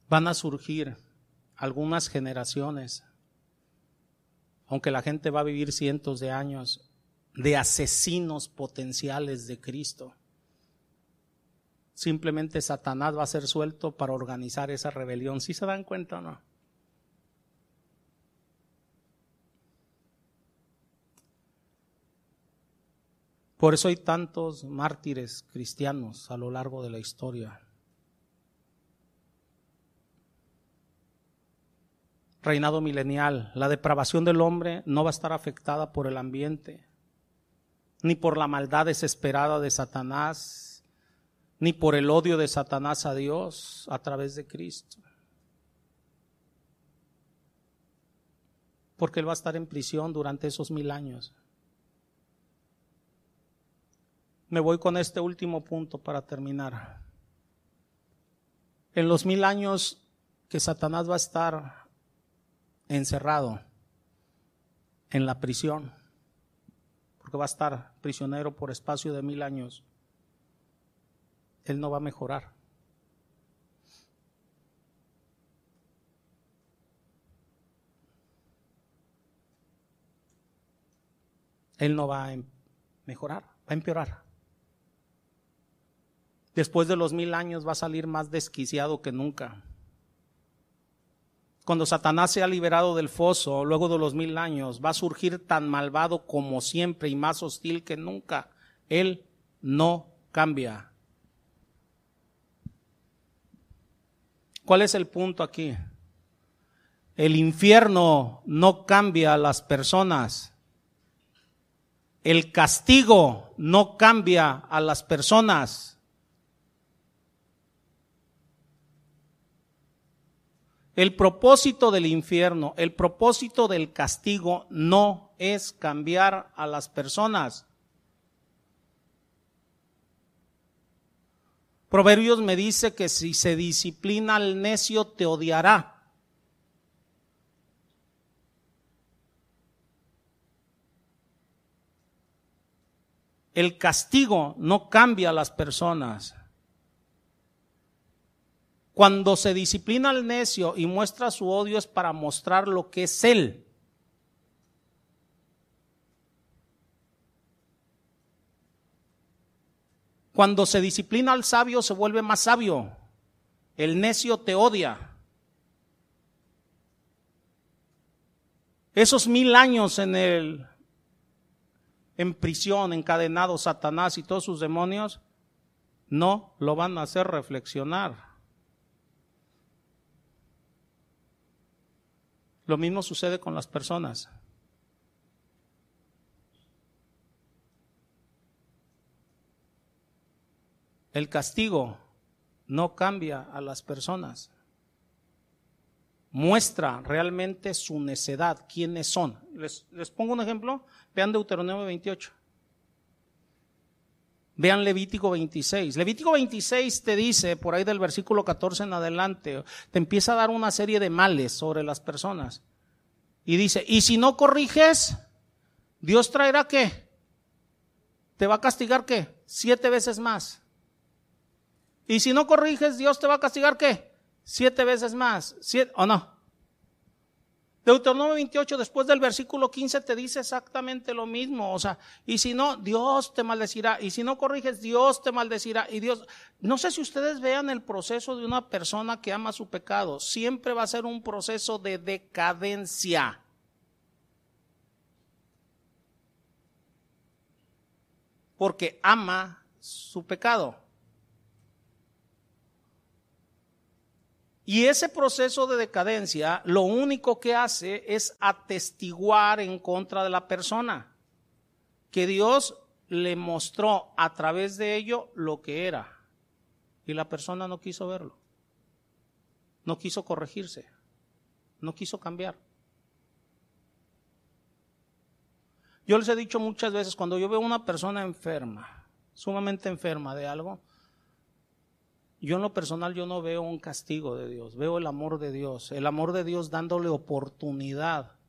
[SPEAKER 1] van a surgir algunas generaciones, aunque la gente va a vivir cientos de años, de asesinos potenciales de Cristo. Simplemente Satanás va a ser suelto para organizar esa rebelión. ¿Sí se dan cuenta o no? Por eso hay tantos mártires cristianos a lo largo de la historia. Reinado milenial, la depravación del hombre no va a estar afectada por el ambiente, ni por la maldad desesperada de Satanás, ni por el odio de Satanás a Dios a través de Cristo. Porque Él va a estar en prisión durante esos mil años. Me voy con este último punto para terminar. En los mil años que Satanás va a estar encerrado en la prisión, porque va a estar prisionero por espacio de mil años, él no va a mejorar. Él no va a em-, mejorar, va a empeorar después de los mil años va a salir más desquiciado que nunca. Cuando Satanás sea liberado del foso, luego de los mil años, va a surgir tan malvado como siempre y más hostil que nunca. Él no cambia. ¿Cuál es el punto aquí? El infierno no cambia a las personas. El castigo no cambia a las personas. El propósito del infierno, el propósito del castigo no es cambiar a las personas. Proverbios me dice que si se disciplina al necio te odiará. El castigo no cambia a las personas. Cuando se disciplina al necio y muestra su odio es para mostrar lo que es él. Cuando se disciplina al sabio se vuelve más sabio. El necio te odia. Esos mil años en el en prisión, encadenado Satanás y todos sus demonios, no lo van a hacer reflexionar. Lo mismo sucede con las personas. El castigo no cambia a las personas. Muestra realmente su necedad, quiénes son. Les, les pongo un ejemplo. Vean Deuteronomio 28. Vean Levítico 26. Levítico 26 te dice, por ahí del versículo 14 en adelante, te empieza a dar una serie de males sobre las personas. Y dice, y si no corriges, Dios traerá qué? ¿Te va a castigar qué? Siete veces más. Y si no corriges, Dios te va a castigar qué? Siete veces más. ¿Siete, ¿O no? Deuteronomio 28, después del versículo 15, te dice exactamente lo mismo. O sea, y si no, Dios te maldecirá. Y si no corriges, Dios te maldecirá. Y Dios, no sé si ustedes vean el proceso de una persona que ama su pecado. Siempre va a ser un proceso de decadencia. Porque ama su pecado. Y ese proceso de decadencia lo único que hace es atestiguar en contra de la persona, que Dios le mostró a través de ello lo que era. Y la persona no quiso verlo, no quiso corregirse, no quiso cambiar. Yo les he dicho muchas veces, cuando yo veo una persona enferma, sumamente enferma de algo, yo en lo personal yo no veo un castigo de Dios, veo el amor de Dios, el amor de Dios dándole oportunidad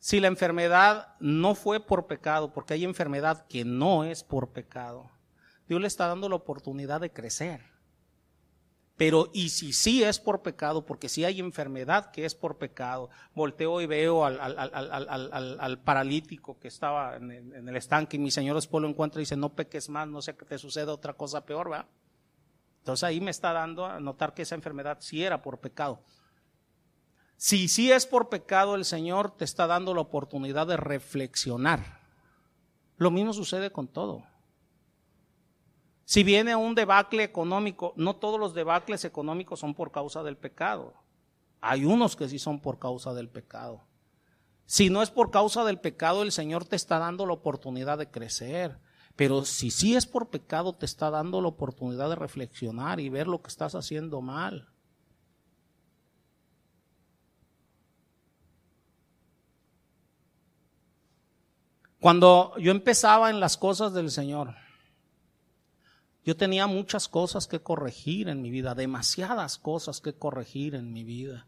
[SPEAKER 1] Si la enfermedad no fue por pecado, porque hay enfermedad que no es por pecado, Dios le está dando la oportunidad de crecer. Pero, y si sí es por pecado, porque si hay enfermedad que es por pecado, volteo y veo al, al, paralítico que estaba en el, estanque y mi Señor después lo encuentra y dice, no peques más, no sé que te suceda otra cosa peor, ¿verdad? Entonces ahí me está dando a notar que esa enfermedad sí era por pecado. Si sí es por pecado, el Señor te está dando la oportunidad de reflexionar. Lo mismo sucede con todo. Si viene un debacle económico, no todos los debacles económicos son por causa del pecado. Hay unos que sí son por causa del pecado. Si no es por causa del pecado, el Señor te está dando la oportunidad de crecer. Pero si sí es por pecado, te está dando la oportunidad de reflexionar y ver lo que estás haciendo mal. Cuando yo empezaba en las cosas del Señor, yo tenía muchas cosas que corregir en mi vida, demasiadas cosas que corregir en mi vida.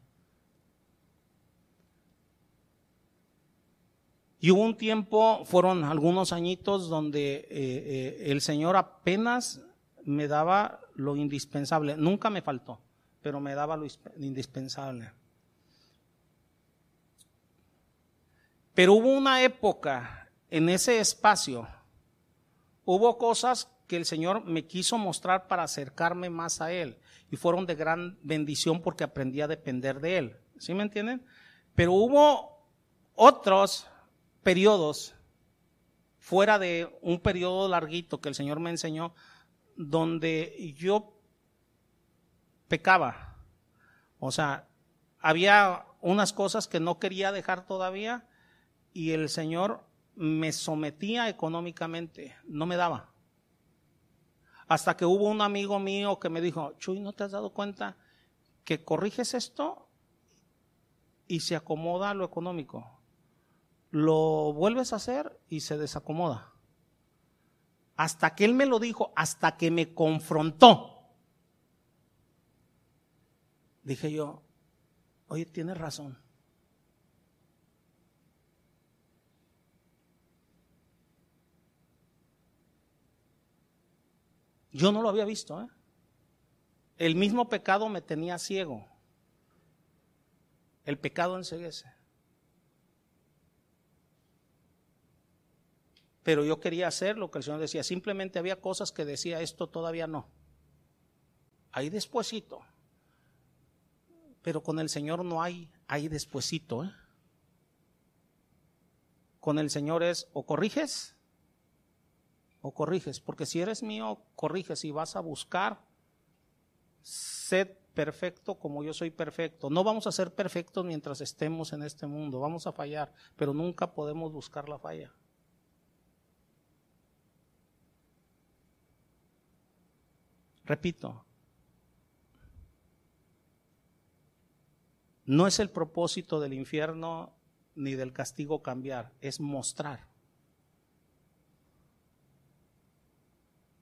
[SPEAKER 1] Y hubo un tiempo, fueron algunos añitos donde eh, eh, el Señor apenas me daba lo indispensable. Nunca me faltó, pero me daba lo indispensable. Pero hubo una época en ese espacio, hubo cosas que el Señor me quiso mostrar para acercarme más a Él. Y fueron de gran bendición porque aprendí a depender de Él. ¿Sí me entienden? Pero hubo otros periodos fuera de un periodo larguito que el Señor me enseñó, donde yo pecaba. O sea, había unas cosas que no quería dejar todavía y el Señor me sometía económicamente, no me daba. Hasta que hubo un amigo mío que me dijo, Chuy, ¿no te has dado cuenta que corriges esto y se acomoda lo económico? Lo vuelves a hacer y se desacomoda. Hasta que él me lo dijo, hasta que me confrontó. Dije yo, oye, tienes razón. Yo no lo había visto. ¿eh? El mismo pecado me tenía ciego. El pecado enseguece. Pero yo quería hacer lo que el Señor decía. Simplemente había cosas que decía esto todavía no. Ahí despuesito. Pero con el Señor no hay ahí despuesito. ¿eh? Con el Señor es o corriges o corriges, porque si eres mío, corriges y vas a buscar, sed perfecto como yo soy perfecto. No vamos a ser perfectos mientras estemos en este mundo, vamos a fallar, pero nunca podemos buscar la falla. Repito, no es el propósito del infierno ni del castigo cambiar, es mostrar.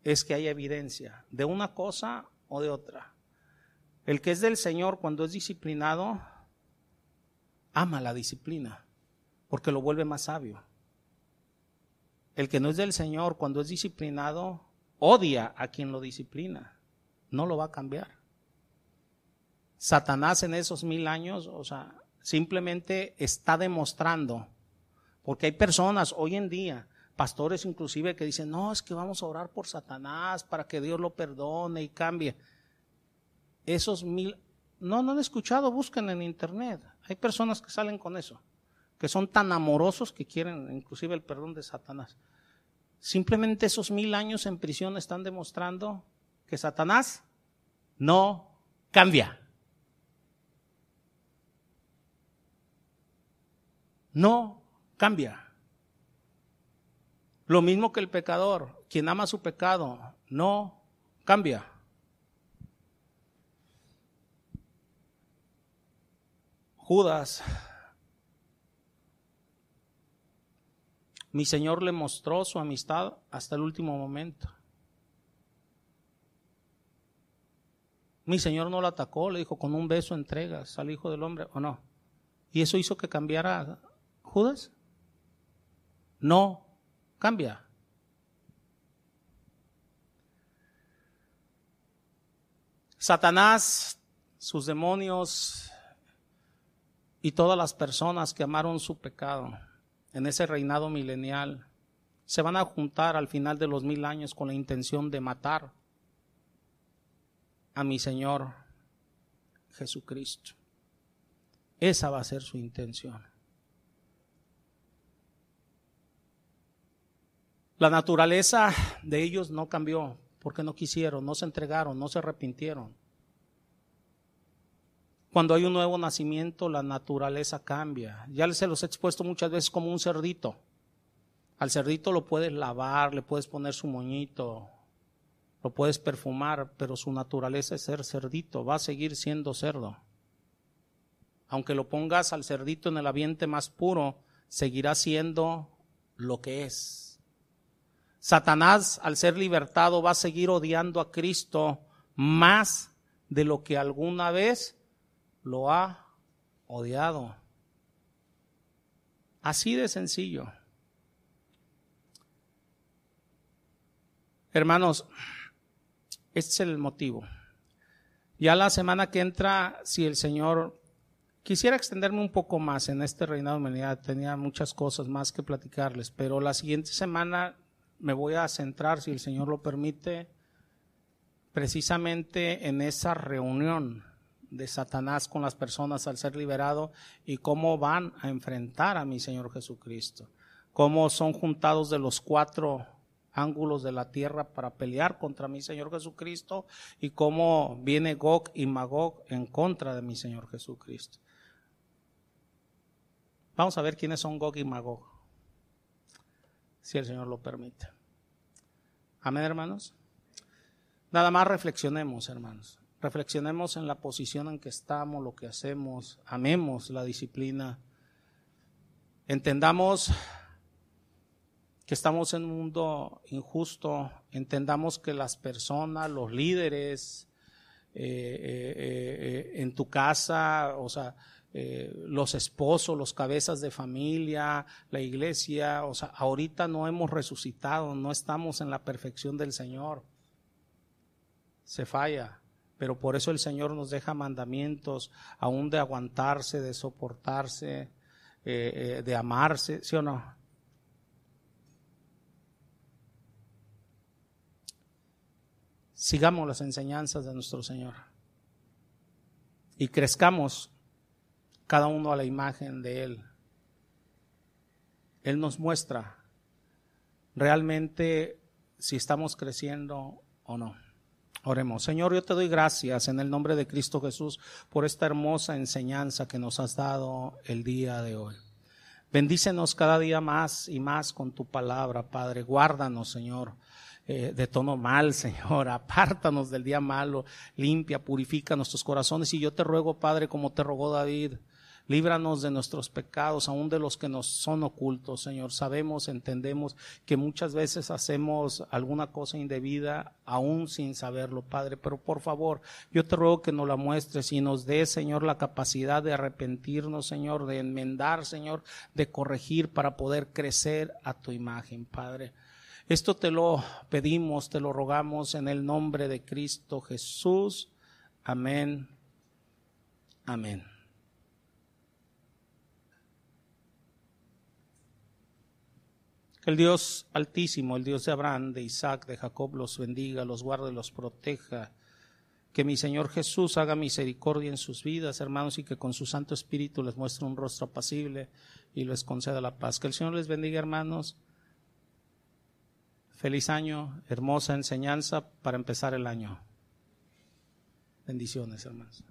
[SPEAKER 1] Es que hay evidencia de una cosa o de otra. El que es del Señor cuando es disciplinado, ama la disciplina, porque lo vuelve más sabio. El que no es del Señor cuando es disciplinado, odia a quien lo disciplina, no lo va a cambiar. Satanás en esos mil años, o sea, simplemente está demostrando, porque hay personas hoy en día pastores inclusive que dicen, no, es que vamos a orar por Satanás para que Dios lo perdone y cambie. Esos mil, no, no han escuchado, busquen en internet. Hay personas que salen con eso, que son tan amorosos que quieren inclusive el perdón de Satanás. Simplemente esos mil años en prisión están demostrando que Satanás no cambia. No cambia. Lo mismo que el pecador, quien ama su pecado, no cambia. Judas, mi Señor le mostró su amistad hasta el último momento. Mi Señor no lo atacó, le dijo, con un beso entregas al Hijo del Hombre, ¿o no? Y eso hizo que cambiara Judas? No, cambia. Satanás, sus demonios y todas las personas que amaron su pecado en ese reinado milenial se van a juntar al final de los mil años con la intención de matar a mi Señor Jesucristo. Esa va a ser su intención. La naturaleza de ellos no cambió porque no quisieron, no se entregaron, no se arrepintieron. Cuando hay un nuevo nacimiento, la naturaleza cambia. Ya se los he expuesto muchas veces como un cerdito. Al cerdito lo puedes lavar, le puedes poner su moñito, lo puedes perfumar, pero su naturaleza es ser cerdito, va a seguir siendo cerdo. Aunque lo pongas al cerdito en el ambiente más puro, seguirá siendo lo que es. Satanás, al ser libertado, va a seguir odiando a Cristo más de lo que alguna vez lo ha odiado. Así de sencillo. Hermanos, este es el motivo. Ya la semana que entra, si el Señor quisiera extenderme un poco más en este reinado de humanidad, tenía muchas cosas más que platicarles, pero la siguiente semana me voy a centrar, si el Señor lo permite, precisamente en esa reunión de Satanás con las personas al ser liberado y cómo van a enfrentar a mi Señor Jesucristo, cómo son juntados de los cuatro ángulos de la tierra para pelear contra mi Señor Jesucristo y cómo viene Gog y Magog en contra de mi Señor Jesucristo. Vamos a ver quiénes son Gog y Magog si el Señor lo permite. Amén, hermanos. Nada más reflexionemos, hermanos. Reflexionemos en la posición en que estamos, lo que hacemos, amemos la disciplina. Entendamos que estamos en un mundo injusto, entendamos que las personas, los líderes, eh, eh, eh, en tu casa, o sea, eh, los esposos, los cabezas de familia, la iglesia, o sea, ahorita no hemos resucitado, no estamos en la perfección del Señor. Se falla, pero por eso el Señor nos deja mandamientos, aún de aguantarse, de soportarse, eh, eh, de amarse, ¿sí o no? Sigamos las enseñanzas de nuestro Señor y crezcamos cada uno a la imagen de Él. Él nos muestra realmente si estamos creciendo o no. Oremos. Señor, yo te doy gracias en el nombre de Cristo Jesús por esta hermosa enseñanza que nos has dado el día de hoy. Bendícenos cada día más y más con tu palabra, Padre. Guárdanos, Señor, eh, de tono mal, [laughs] Señor. Apártanos del día malo. Limpia, purifica nuestros corazones. Y yo te ruego, Padre, como te rogó David, Líbranos de nuestros pecados, aun de los que nos son ocultos, Señor. Sabemos, entendemos que muchas veces hacemos alguna cosa indebida aún sin saberlo, Padre. Pero por favor, yo te ruego que nos la muestres y nos dé, Señor, la capacidad de arrepentirnos, Señor, de enmendar, Señor, de corregir para poder crecer a tu imagen, Padre. Esto te lo pedimos, te lo rogamos en el nombre de Cristo Jesús. Amén. Amén. Que el Dios altísimo, el Dios de Abraham, de Isaac, de Jacob los bendiga, los guarde, los proteja. Que mi Señor Jesús haga misericordia en sus vidas, hermanos, y que con su Santo Espíritu les muestre un rostro apacible y les conceda la paz. Que el Señor les bendiga, hermanos. Feliz año, hermosa enseñanza para empezar el año. Bendiciones, hermanos.